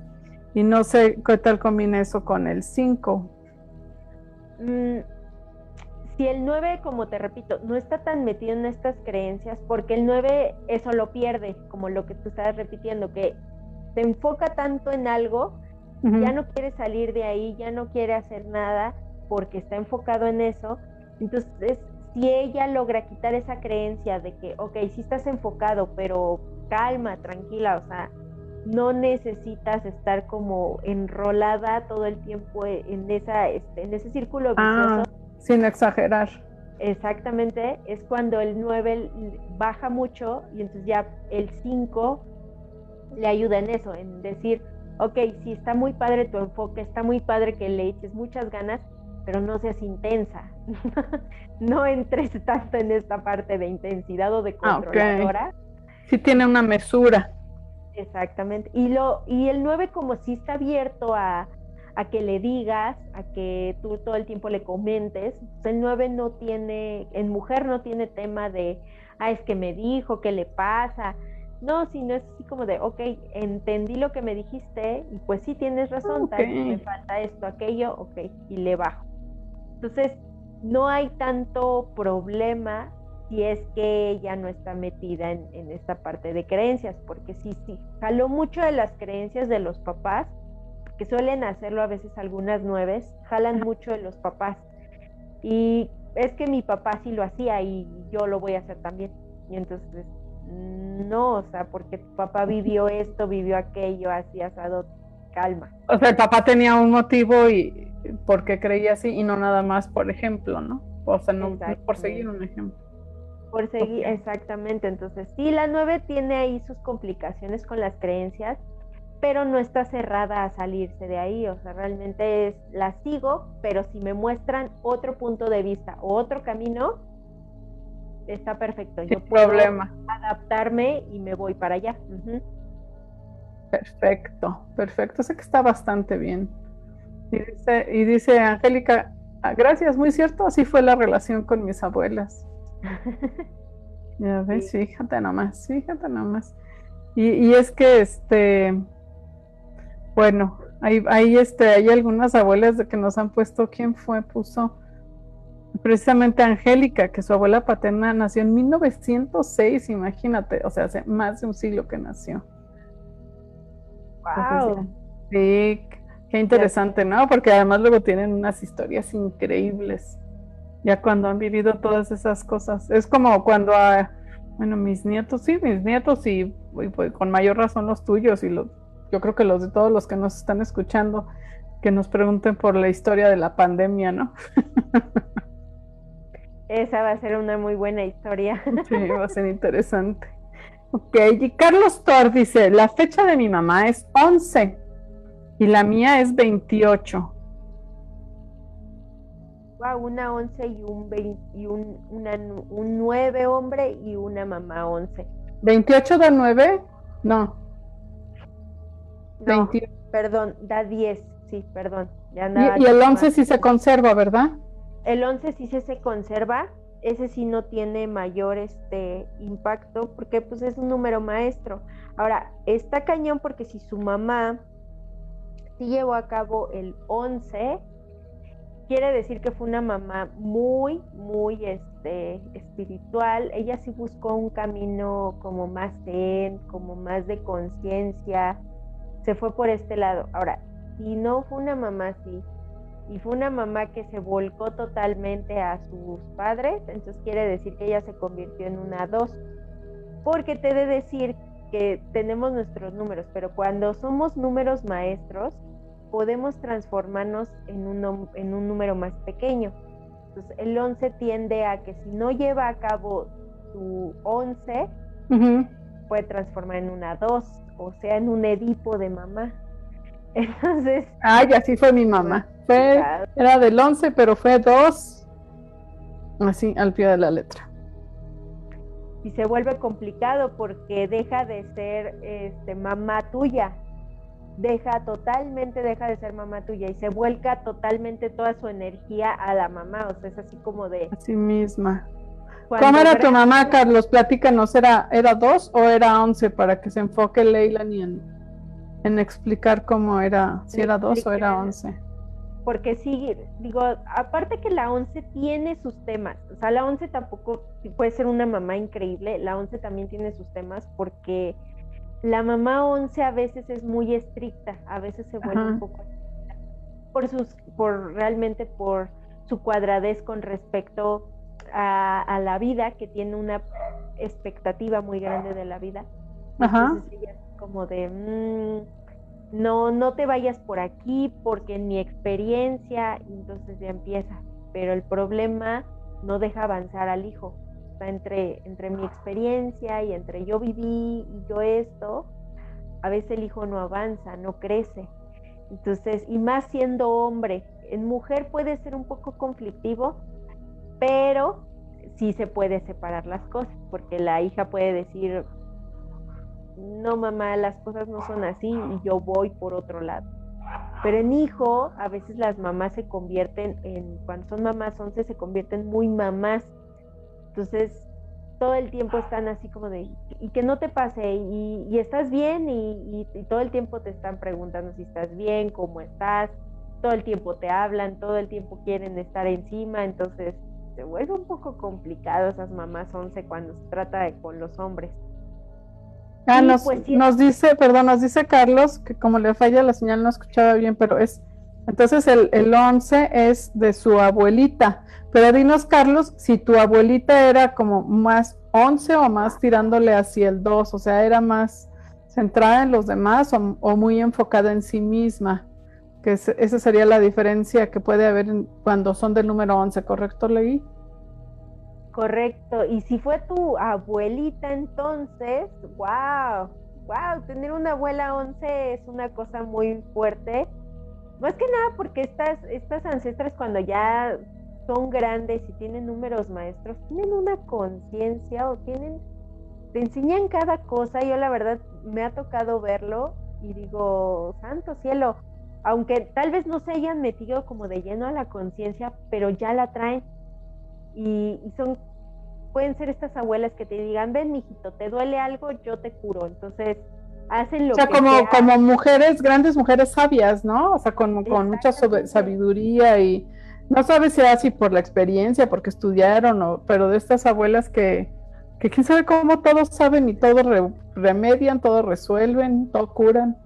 y no sé qué tal combina eso con el 5. Mm, si el 9, como te repito, no está tan metido en estas creencias, porque el 9 eso lo pierde, como lo que tú estabas repitiendo, que se enfoca tanto en algo, ya no quiere salir de ahí, ya no quiere hacer nada porque está enfocado en eso. Entonces, si ella logra quitar esa creencia de que, ok, sí estás enfocado, pero calma, tranquila, o sea, no necesitas estar como enrolada todo el tiempo en esa este, en ese círculo ah, vicioso. Sin exagerar. Exactamente, es cuando el 9 baja mucho y entonces ya el 5 le ayuda en eso, en decir, ok, sí está muy padre tu enfoque, está muy padre que le eches muchas ganas, pero no seas intensa. no entres tanto en esta parte de intensidad o de ah, controladora. Sí tiene una mesura. Exactamente. Y, lo, y el 9 como si está abierto a, a que le digas, a que tú todo el tiempo le comentes. El 9 no tiene, en mujer no tiene tema de, ah, es que me dijo, ¿qué le pasa? No, sino es así como de, ok, entendí lo que me dijiste y pues sí tienes razón, tal me falta esto, aquello, ok, y le bajo. Entonces, no hay tanto problema si es que ella no está metida en, esta parte de creencias, porque sí, sí, jaló mucho de las creencias de los papás, que suelen hacerlo a veces algunas nueves, jalan mucho de los papás. Y es que mi papá sí lo hacía y yo lo voy a hacer también. Y entonces, no, o sea, porque tu papá vivió esto, vivió aquello, así asado, calma. O sea, el papá tenía un motivo y porque creía así y no nada más por ejemplo, ¿no? O sea, no por seguir un ejemplo. Por seguir, exactamente. Entonces, sí, la 9 tiene ahí sus complicaciones con las creencias, pero no está cerrada a salirse de ahí. O sea, realmente es, la sigo, pero si me muestran otro punto de vista o otro camino, está perfecto. Yo puedo problema. adaptarme y me voy para allá. Perfecto, perfecto. Sé que está bastante bien. Y dice, y dice Angélica, ah, gracias, muy cierto, así fue la relación con mis abuelas. ya ves, fíjate nomás, fíjate nomás. Y, y, es que este, bueno, hay, hay, este, hay algunas abuelas de que nos han puesto, ¿quién fue? Puso precisamente Angélica, que su abuela paterna nació en 1906, imagínate, o sea, hace más de un siglo que nació. Wow. sí, qué interesante, ¿no? Porque además luego tienen unas historias increíbles ya cuando han vivido todas esas cosas. Es como cuando, bueno, mis nietos, sí, mis nietos y, pues, con mayor razón los tuyos y los, yo creo que los de todos los que nos están escuchando, que nos pregunten por la historia de la pandemia, ¿no? Esa va a ser una muy buena historia. Sí, va a ser interesante. Ok, y Carlos Thor dice, la fecha de mi mamá es 11 y la mía es 28 una 11 y un, y un, una, un 9 hombre y una mamá 11. ¿28 da 9? No. No perdón, da 10, sí, perdón. y, el 11 sí se conserva, ¿verdad? El 11 sí se, se conserva, ese sí no tiene mayor este impacto porque pues es un número maestro. Ahora, está cañón porque si su mamá sí llevó a cabo el 11, quiere decir que fue una mamá muy, muy este, espiritual. Ella sí buscó un camino como más zen, como más de conciencia. Se fue por este lado. Ahora, si no fue una mamá así, y fue una mamá que se volcó totalmente a sus padres, entonces quiere decir que ella se convirtió en una dos. Porque te de decir que tenemos nuestros números, pero cuando somos números maestros, podemos transformarnos en un, en un número más pequeño. Entonces, el 11 tiende a que si no lleva a cabo su 11, puede transformar en una 2, o sea, en un Edipo de mamá. Entonces. Ay, así fue mi mamá. Fue, era del 11, pero fue 2. Así, al pie de la letra. Y se vuelve complicado porque deja de ser este, mamá tuya, deja totalmente, deja de ser mamá tuya y se vuelca totalmente toda su energía a la mamá, o sea, es así como de... Así misma. ¿Cómo era tu mamá, Carlos? Platícanos, ¿era, ¿era dos o era once para que se enfoque Leila en, en explicar cómo era, si era dos o era once? porque sí, digo, aparte que la 11 tiene sus temas, o sea, la 11 tampoco puede ser una mamá increíble, la 11 también tiene sus temas porque la mamá 11 a veces es muy estricta, a veces se vuelve un poco por sus, por realmente por su cuadradez con respecto a, la vida, que tiene una expectativa muy grande de la vida. Entonces ella es como de, mm, no, no te vayas por aquí porque en mi experiencia, entonces ya empieza. Pero el problema no deja avanzar al hijo. Está entre, entre mi experiencia y entre yo viví y yo esto, a veces el hijo no avanza, no crece. Entonces, y más siendo hombre, en mujer puede ser un poco conflictivo, pero sí se puede separar las cosas, porque la hija puede decir, no mamá, las cosas no son así y yo voy por otro lado. Pero en hijo, a veces las mamás se convierten en, cuando son mamás 11, se convierten muy mamás. Entonces, todo el tiempo están así como de, y que no te pase, y, estás bien, y, todo el tiempo te están preguntando si estás bien, cómo estás, todo el tiempo te hablan, todo el tiempo quieren estar encima, entonces se vuelve un poco complicado esas mamás once cuando se trata de con los hombres. Ah, nos, pues nos dice, perdón, nos dice Carlos que como le falla la señal no escuchaba bien, pero es, entonces el, el 11 es de su abuelita. Pero dinos, Carlos, si tu abuelita era como más 11 o más tirándole hacia el 2, o sea, era más centrada en los demás o, muy enfocada en sí misma, que esa sería la diferencia que puede haber cuando son del número 11, ¿correcto, Leí? Correcto, y si fue tu abuelita entonces, wow, wow, tener una abuela 11 es una cosa muy fuerte. Más que nada porque estas, estas ancestras cuando ya son grandes y tienen números maestros, tienen una conciencia o tienen, te enseñan cada cosa. Yo la verdad me ha tocado verlo y digo, santo cielo, aunque tal vez no se hayan metido como de lleno a la conciencia, pero ya la traen. Y, son, pueden ser estas abuelas que te digan, ven, mijito, te duele algo, yo te curo. Entonces, hacen lo o sea, como, como mujeres, grandes mujeres sabias, ¿no? O sea, con, con mucha sabiduría y no sabes si así por la experiencia, porque estudiaron, o, pero de estas abuelas que, que quién sabe cómo todos saben y todo remedian, todo resuelven, todo curan.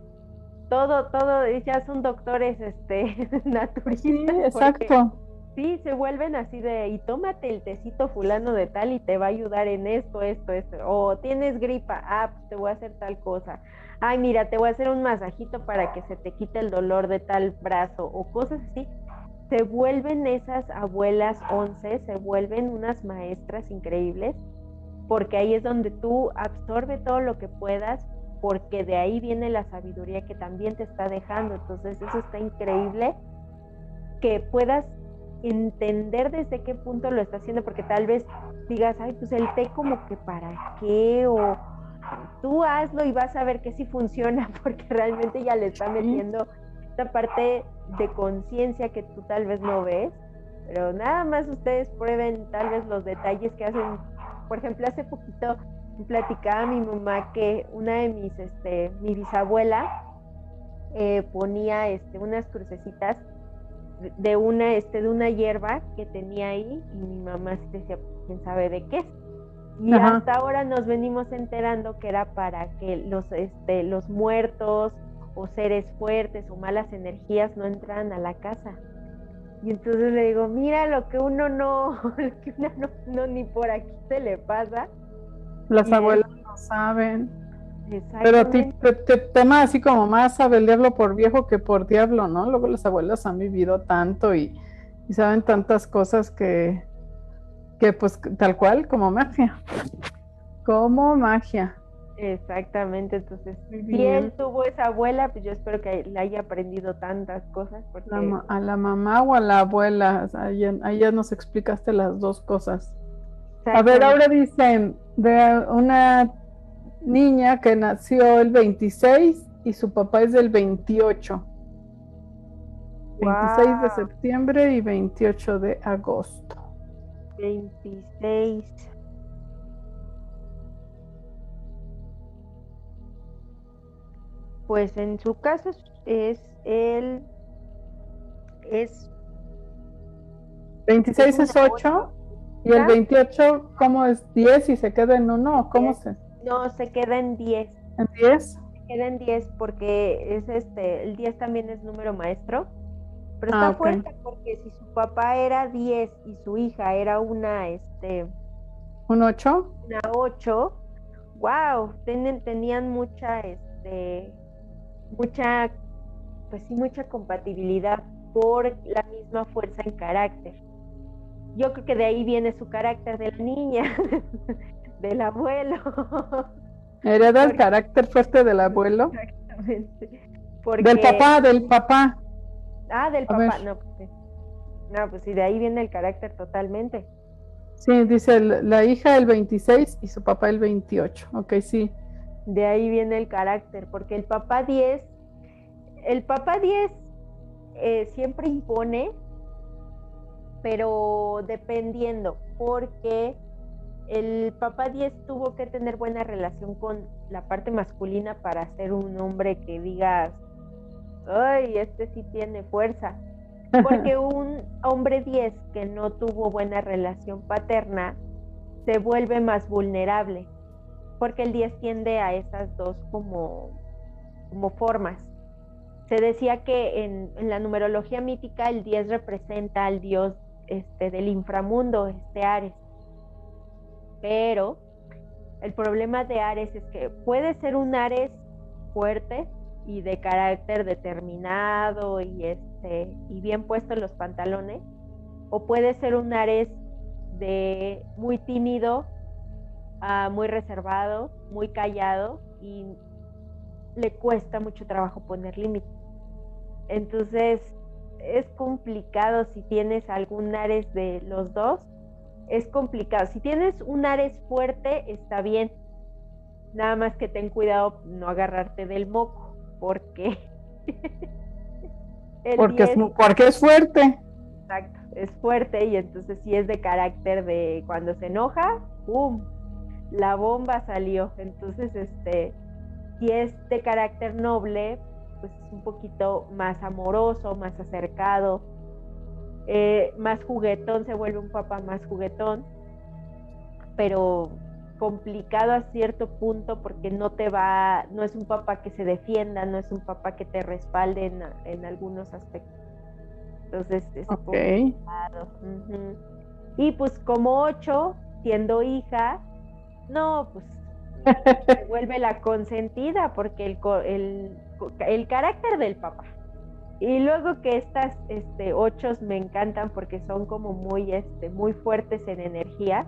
Todo, todo, ya son doctores este, naturistas. Sí, exacto. Sí, se vuelven así de, y tómate el tecito fulano de tal y te va a ayudar en esto, esto, esto. O tienes gripa, ah, pues te voy a hacer tal cosa. Ay, mira, te voy a hacer un masajito para que se te quite el dolor de tal brazo o cosas así se vuelven esas abuelas once, se vuelven unas maestras increíbles, porque ahí es donde tú absorbe todo lo que puedas, porque de ahí viene la sabiduría que también te está dejando. Entonces eso está increíble, que puedas entender desde qué punto lo está haciendo, porque tal vez digas, ay, pues el té como que para qué, o tú hazlo y vas a ver que sí funciona, porque realmente ya le está metiendo esta parte de conciencia que tú tal vez no ves, pero nada más ustedes prueben tal vez los detalles que hacen. Por ejemplo, hace poquito platicaba mi mamá que una de mis, este, mi bisabuela eh, ponía este, unas crucecitas de una, este, de una hierba que tenía ahí y mi mamá se decía, quién sabe de qué Y hasta ahora nos venimos enterando que era para que los, este, los muertos o seres fuertes o malas energías no entran a la casa. Y entonces le digo, mira lo que uno no, lo que uno no, ni por aquí se le pasa. Las abuelas no saben. Pero te, te, tema así como más saber por viejo que por diablo, ¿no? Luego las abuelas han vivido tanto y, y saben tantas cosas que, que pues tal cual como magia. Como magia. Exactamente, entonces si él tuvo esa abuela, pues yo espero que le haya aprendido tantas cosas. a la mamá o a la abuela, ahí, ya nos explicaste las dos cosas. A ver, ahora dicen de una niña que nació el 26 y su papá es del 28. 26 de septiembre y 28 de agosto. 26 Pues en su caso es el, es... 26 es 8 y el 28, ¿cómo es? 10 y se queda en 1 cómo se? No, se queda en 10. ¿En 10? Se queda en 10 porque es este, el 10 también es número maestro. Pero está ah, fuerte porque si su papá era 10 y su hija era una, este... ¿Un 8? Una 8, wow, tenían mucha, este, mucha, pues sí, mucha compatibilidad por la misma fuerza en carácter. Yo creo que de ahí viene su carácter de la niña, del abuelo. ¿Hereda el carácter fuerte del abuelo? Exactamente. Del papá, del papá. Ah, del papá, no, pues No, pues sí, de ahí viene el carácter totalmente. Sí, dice la hija el 26 y su papá el 28. Ok, sí. De ahí viene el carácter, porque el papá 10, el papá 10 eh, siempre impone, pero dependiendo, porque el papá 10 tuvo que tener buena relación con la parte masculina para ser un hombre que digas, ay, este sí tiene fuerza. Porque un hombre 10 que no tuvo buena relación paterna se vuelve más vulnerable, porque el 10 tiende a esas dos como, como formas. Se decía que en, la numerología mítica el 10 representa al dios este, del inframundo, este Ares. Pero el problema de Ares es que puede ser un Ares fuerte, y de carácter determinado y este y bien puesto en los pantalones o puede ser un Ares de muy tímido muy reservado muy callado y le cuesta mucho trabajo poner límites entonces es complicado si tienes algún Ares de los dos es complicado si tienes un Ares fuerte está bien nada más que ten cuidado no agarrarte del moco porque porque, es, porque es fuerte. Exacto, es fuerte y entonces si es de carácter de cuando se enoja, ¡pum! La bomba salió. Entonces, este, si es de carácter noble, pues es un poquito más amoroso, más acercado, eh, más juguetón, se vuelve un papá más juguetón, pero complicado a cierto punto porque no te va, no es un papá que se defienda, no es un papá que te respalde en, algunos aspectos. Entonces es complicado. Y pues como ocho, siendo hija, no, pues se vuelve la consentida porque el, el, el carácter del papá. Y luego que estas este, ochos me encantan porque son como muy, este, muy fuertes en energía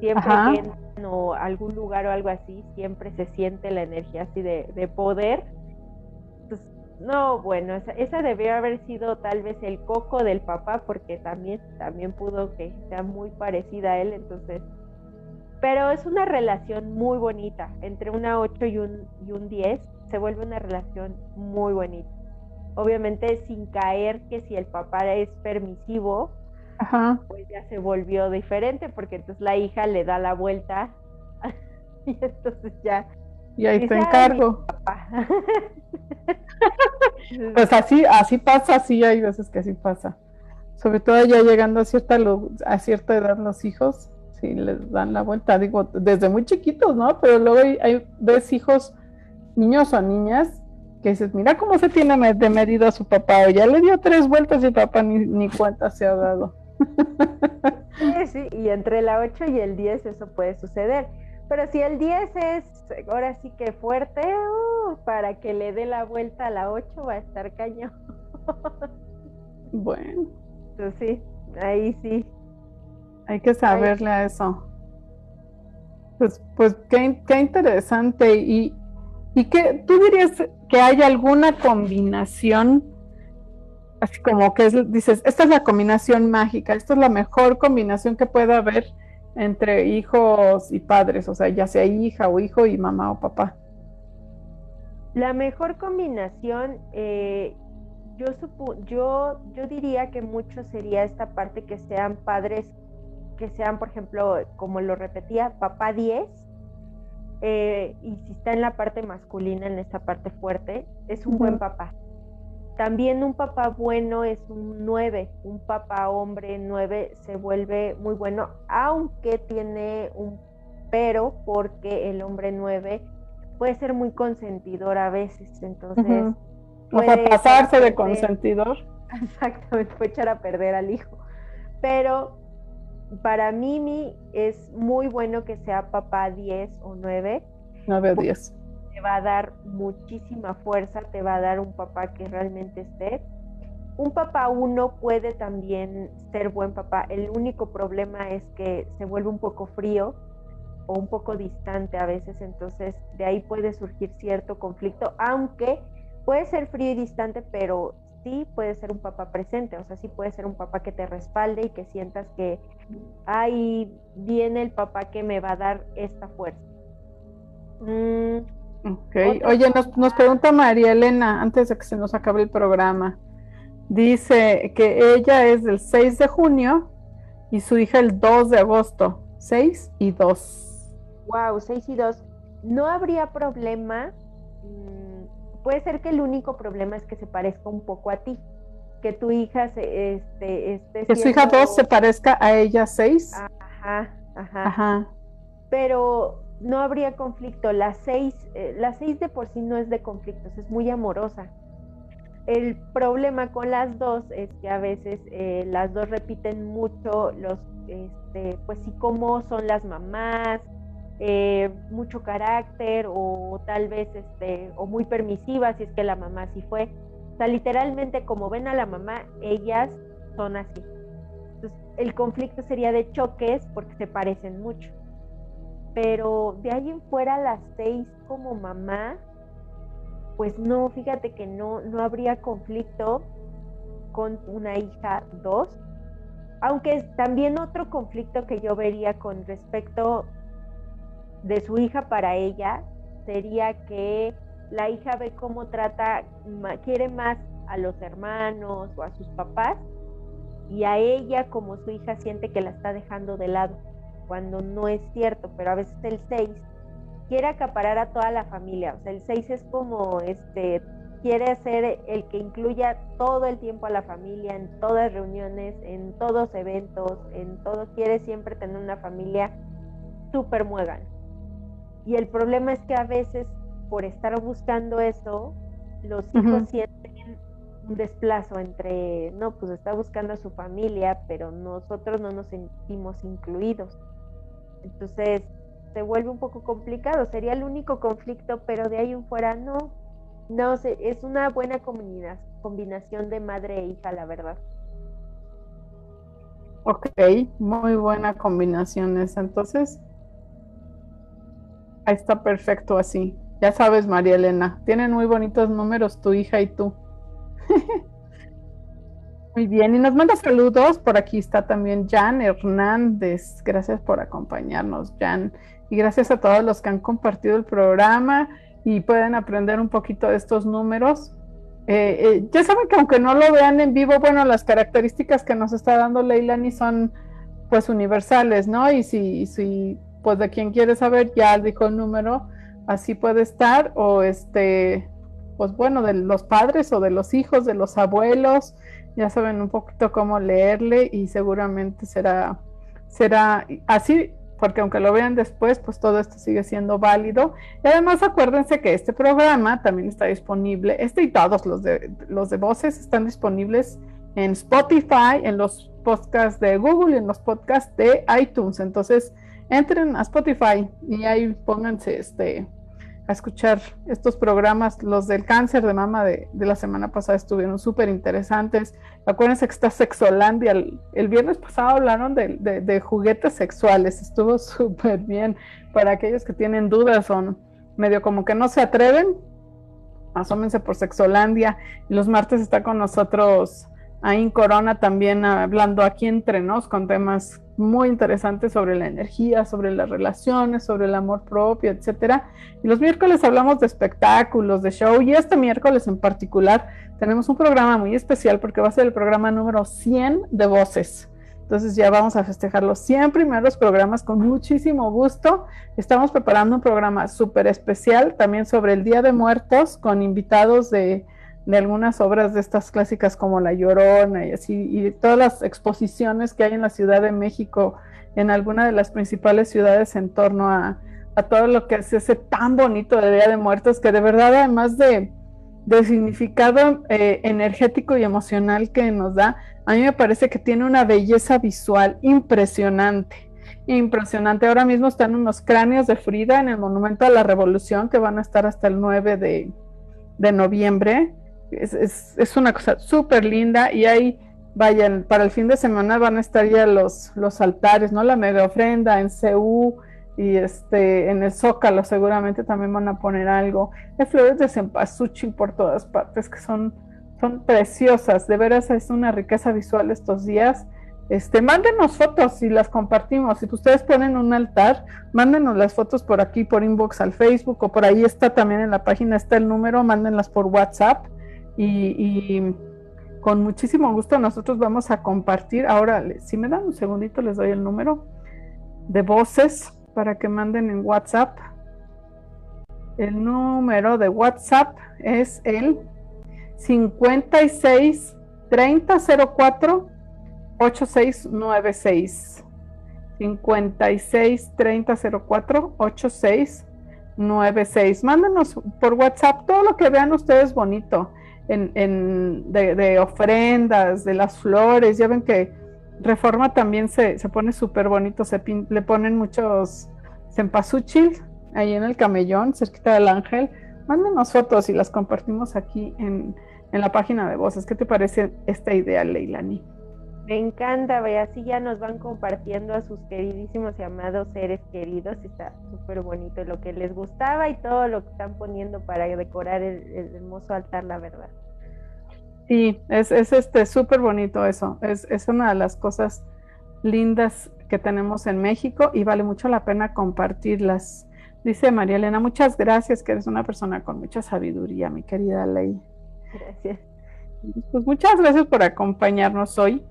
siempre que entran o algún lugar o algo así, siempre se siente la energía así de, poder. Pues, no, bueno, esa, debió haber sido tal vez el coco del papá, porque también, también pudo que sea muy parecida a él, entonces. Pero es una relación muy bonita, entre una 8 y un, y un 10, se vuelve una relación muy bonita. Obviamente sin caer que si el papá es permisivo, pues ya se volvió diferente porque entonces la hija le da la vuelta y entonces ya... Y ahí te encargo. pues así, así pasa, sí hay veces que así pasa. Sobre todo ya llegando a cierta, a cierta edad los hijos, sí les dan la vuelta, digo, desde muy chiquitos, ¿no? Pero luego hay, ves hijos, niños o niñas, que dices, mira cómo se tiene de medido a su papá, o ya le dio tres vueltas y papá ni, ni cuenta se ha dado. Sí, sí, y entre la 8 y el 10 eso puede suceder. Pero si el 10 es ahora sí que fuerte, uh, para que le dé la vuelta a la 8 va a estar cañón. Bueno. Pues sí, ahí sí. Hay que saberle a eso. Pues, pues qué, qué interesante. Y, y que tú dirías que hay alguna combinación así como que dices, esta es la combinación mágica, esta es la mejor combinación que puede haber entre hijos y padres, o sea, ya sea hija o hijo y mamá o papá. La mejor combinación, eh, yo, yo, yo diría que mucho sería esta parte que sean padres, que sean, por ejemplo, como lo repetía, papá 10, eh, y si está en la parte masculina, en esta parte fuerte, es un buen papá también un papá bueno es un 9, un papá hombre 9 se vuelve muy bueno, aunque tiene un pero porque el hombre 9 puede ser muy consentidor a veces, entonces... Puede pasarse de consentidor. Exactamente, puede echar a perder al hijo. Pero para Mimi es muy bueno que sea papá 10 o 9. 9 o 10 te va a dar muchísima fuerza, te va a dar un papá que realmente esté. Un papá uno puede también ser buen papá. El único problema es que se vuelve un poco frío o un poco distante a veces, entonces de ahí puede surgir cierto conflicto, aunque puede ser frío y distante, pero sí puede ser un papá presente, o sea, sí puede ser un papá que te respalde y que sientas que ahí viene el papá que me va a dar esta fuerza. Mm, Ok, oye, nos, nos pregunta María Elena, antes de que se nos acabe el programa, dice que ella es del 6 de junio y su hija el 2 de agosto, 6 y 2. Wow, 6 y 2. No habría problema, mm, puede ser que el único problema es que se parezca un poco a ti, que tu hija se, este, esté... Que su hija 2 se parezca a ella 6. Ajá, ajá. Ajá. Pero no habría conflicto. La seis, eh, la seis de por sí no es de conflictos, es muy amorosa. El problema con las dos es que a veces eh, las dos repiten mucho los, este, pues sí, cómo son las mamás, eh, mucho carácter o tal vez, este, o muy permisiva si es que la mamá sí fue. O sea, literalmente como ven a la mamá, ellas son así. Entonces, el conflicto sería de choques porque se parecen mucho pero de ahí en fuera las seis como mamá, pues no, fíjate que no, no habría conflicto con una hija dos, aunque también otro conflicto que yo vería con respecto de su hija para ella sería que la hija ve cómo trata, quiere más a los hermanos o a sus papás y a ella como su hija siente que la está dejando de lado cuando no es cierto, pero a veces el 6 quiere acaparar a toda la familia, o sea, el 6 es como, este, quiere ser el que incluya todo el tiempo a la familia, en todas reuniones, en todos eventos, en todo, quiere siempre tener una familia súper muegan. Y el problema es que a veces, por estar buscando eso, los hijos sienten un desplazo entre, no, pues está buscando a su familia, pero nosotros no nos sentimos incluidos. Entonces se vuelve un poco complicado, sería el único conflicto, pero de ahí en fuera no, no, es una buena combinación de madre e hija, la verdad. Ok, muy buena combinación esa. Entonces, está perfecto así. Ya sabes, María Elena, tienen muy bonitos números tu hija y tú. Muy bien, y nos manda saludos. Por aquí está también Jan Hernández. Gracias por acompañarnos, Jan. Y gracias a todos los que han compartido el programa y pueden aprender un poquito de estos números. Eh, eh, ya saben que aunque no lo vean en vivo, bueno, las características que nos está dando Leilani son pues universales, ¿no? Y si, si pues de quien quiere saber ya dijo el número, así puede estar, o este, pues bueno, de los padres o de los hijos, de los abuelos, ya saben un poquito cómo leerle y seguramente será, será así, porque aunque lo vean después, pues todo esto sigue siendo válido. Y además acuérdense que este programa también está disponible, este y todos los de, los de voces están disponibles en Spotify, en los podcasts de Google y en los podcasts de iTunes. Entonces, entren a Spotify y ahí pónganse este a escuchar estos programas. Los del cáncer de mama de, la semana pasada estuvieron súper interesantes. Acuérdense que está Sexolandia. El, viernes pasado hablaron de, de, juguetes sexuales. Estuvo súper bien para aquellos que tienen dudas o medio como que no se atreven. Asómense por Sexolandia. Los martes está con nosotros Ain Corona también hablando aquí entre nos con temas muy interesantes sobre la energía, sobre las relaciones, sobre el amor propio, etcétera. Y los miércoles hablamos de espectáculos, de show, y este miércoles en particular tenemos un programa muy especial porque va a ser el programa número 100 de Voces. Entonces ya vamos a festejar los 100 primeros programas con muchísimo gusto. Estamos preparando un programa súper especial también sobre el Día de Muertos con invitados de de algunas obras de estas clásicas como La Llorona y así, y todas las exposiciones que hay en la Ciudad de México, en alguna de las principales ciudades en torno a, todo lo que es ese tan bonito de Día de Muertos, que de verdad, además de, de significado eh, energético y emocional que nos da, a mí me parece que tiene una belleza visual impresionante. Impresionante. Ahora mismo están unos cráneos de Frida en el Monumento a la Revolución que van a estar hasta el 9 de, de noviembre es, una cosa súper linda y ahí, vayan, para el fin de semana van a estar ya los, los altares, ¿no? La mega ofrenda en CU y este, en el Zócalo seguramente también van a poner algo. Hay flores de cempasúchil por todas partes que son, son preciosas, de veras es una riqueza visual estos días. Este, mándenos fotos y las compartimos. Si ustedes ponen un altar, mándenos las fotos por aquí, por inbox al Facebook o por ahí está también en la página, está el número, mándenlas por WhatsApp y, con muchísimo gusto nosotros vamos a compartir. Ahora, si me dan un segundito, les doy el número de voces para que manden en WhatsApp. El número de WhatsApp es el 56 3004 8696. 56 3004 8696. Mándenos por WhatsApp todo lo que vean ustedes bonito en, de, ofrendas, de las flores. Ya ven que Reforma también se, pone súper bonito, se le ponen muchos cempasúchil ahí en el camellón, cerquita del ángel. Mándenos fotos y las compartimos aquí en, en la página de voces. ¿Qué te parece esta idea, Leilani? Me encanta, ve, así ya nos van compartiendo a sus queridísimos y amados seres queridos. Está súper bonito lo que les gustaba y todo lo que están poniendo para decorar el, hermoso altar, la verdad. Sí, es, es este súper bonito eso. Es, es una de las cosas lindas que tenemos en México y vale mucho la pena compartirlas. Dice María Elena, muchas gracias, que eres una persona con mucha sabiduría, mi querida Ley. Gracias. Pues muchas gracias por acompañarnos hoy.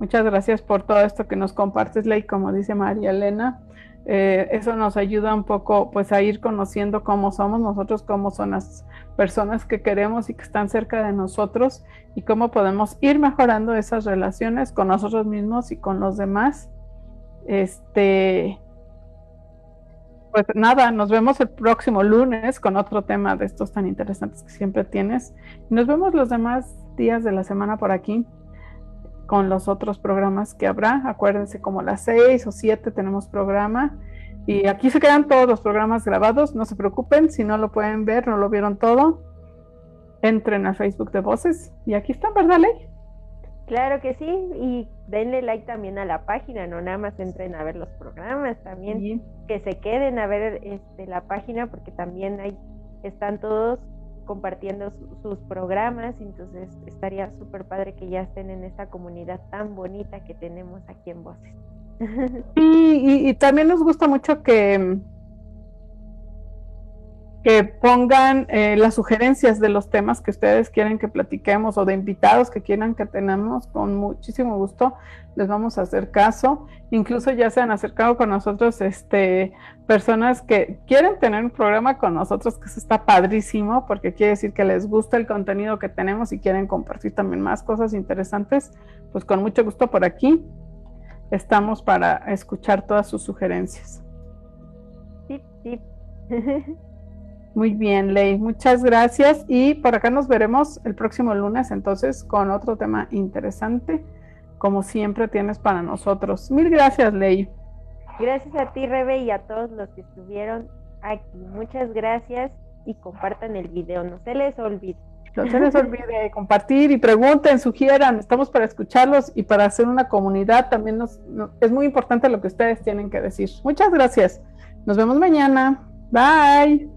Muchas gracias por todo esto que nos compartes, Ley, como dice María Elena. Eh, eso nos ayuda un poco pues a ir conociendo cómo somos nosotros, cómo son las personas que queremos y que están cerca de nosotros y cómo podemos ir mejorando esas relaciones con nosotros mismos y con los demás. Este, pues nada, nos vemos el próximo lunes con otro tema de estos tan interesantes que siempre tienes. Nos vemos los demás días de la semana por aquí con los otros programas que habrá. Acuérdense, como las seis o siete tenemos programa. Y aquí se quedan todos los programas grabados. No se preocupen, si no lo pueden ver, no lo vieron todo. Entren a Facebook de Voces. Y aquí están, ¿verdad, Ley? Claro que sí. Y denle like también a la página. No nada más entren a ver los programas. También que se queden a ver este, la página porque también ahí están todos compartiendo sus programas, entonces estaría súper padre que ya estén en esa comunidad tan bonita que tenemos aquí en Voces. y, y, también nos gusta mucho que, que pongan eh, las sugerencias de los temas que ustedes quieren que platiquemos o de invitados que quieran que tenemos, con muchísimo gusto les vamos a hacer caso. Incluso ya se han acercado con nosotros este, personas que quieren tener un programa con nosotros, que eso está padrísimo, porque quiere decir que les gusta el contenido que tenemos y quieren compartir también más cosas interesantes. Pues con mucho gusto por aquí estamos para escuchar todas sus sugerencias. Muy bien, Ley, muchas gracias y por acá nos veremos el próximo lunes entonces con otro tema interesante, como siempre tienes para nosotros. Mil gracias, Ley. Gracias a ti, Rebe, y a todos los que estuvieron aquí. Muchas gracias y compartan el video, no se les olvide. No se les olvide compartir y pregunten, sugieran, estamos para escucharlos y para hacer una comunidad. También nos, es muy importante lo que ustedes tienen que decir. Muchas gracias. Nos vemos mañana. Bye.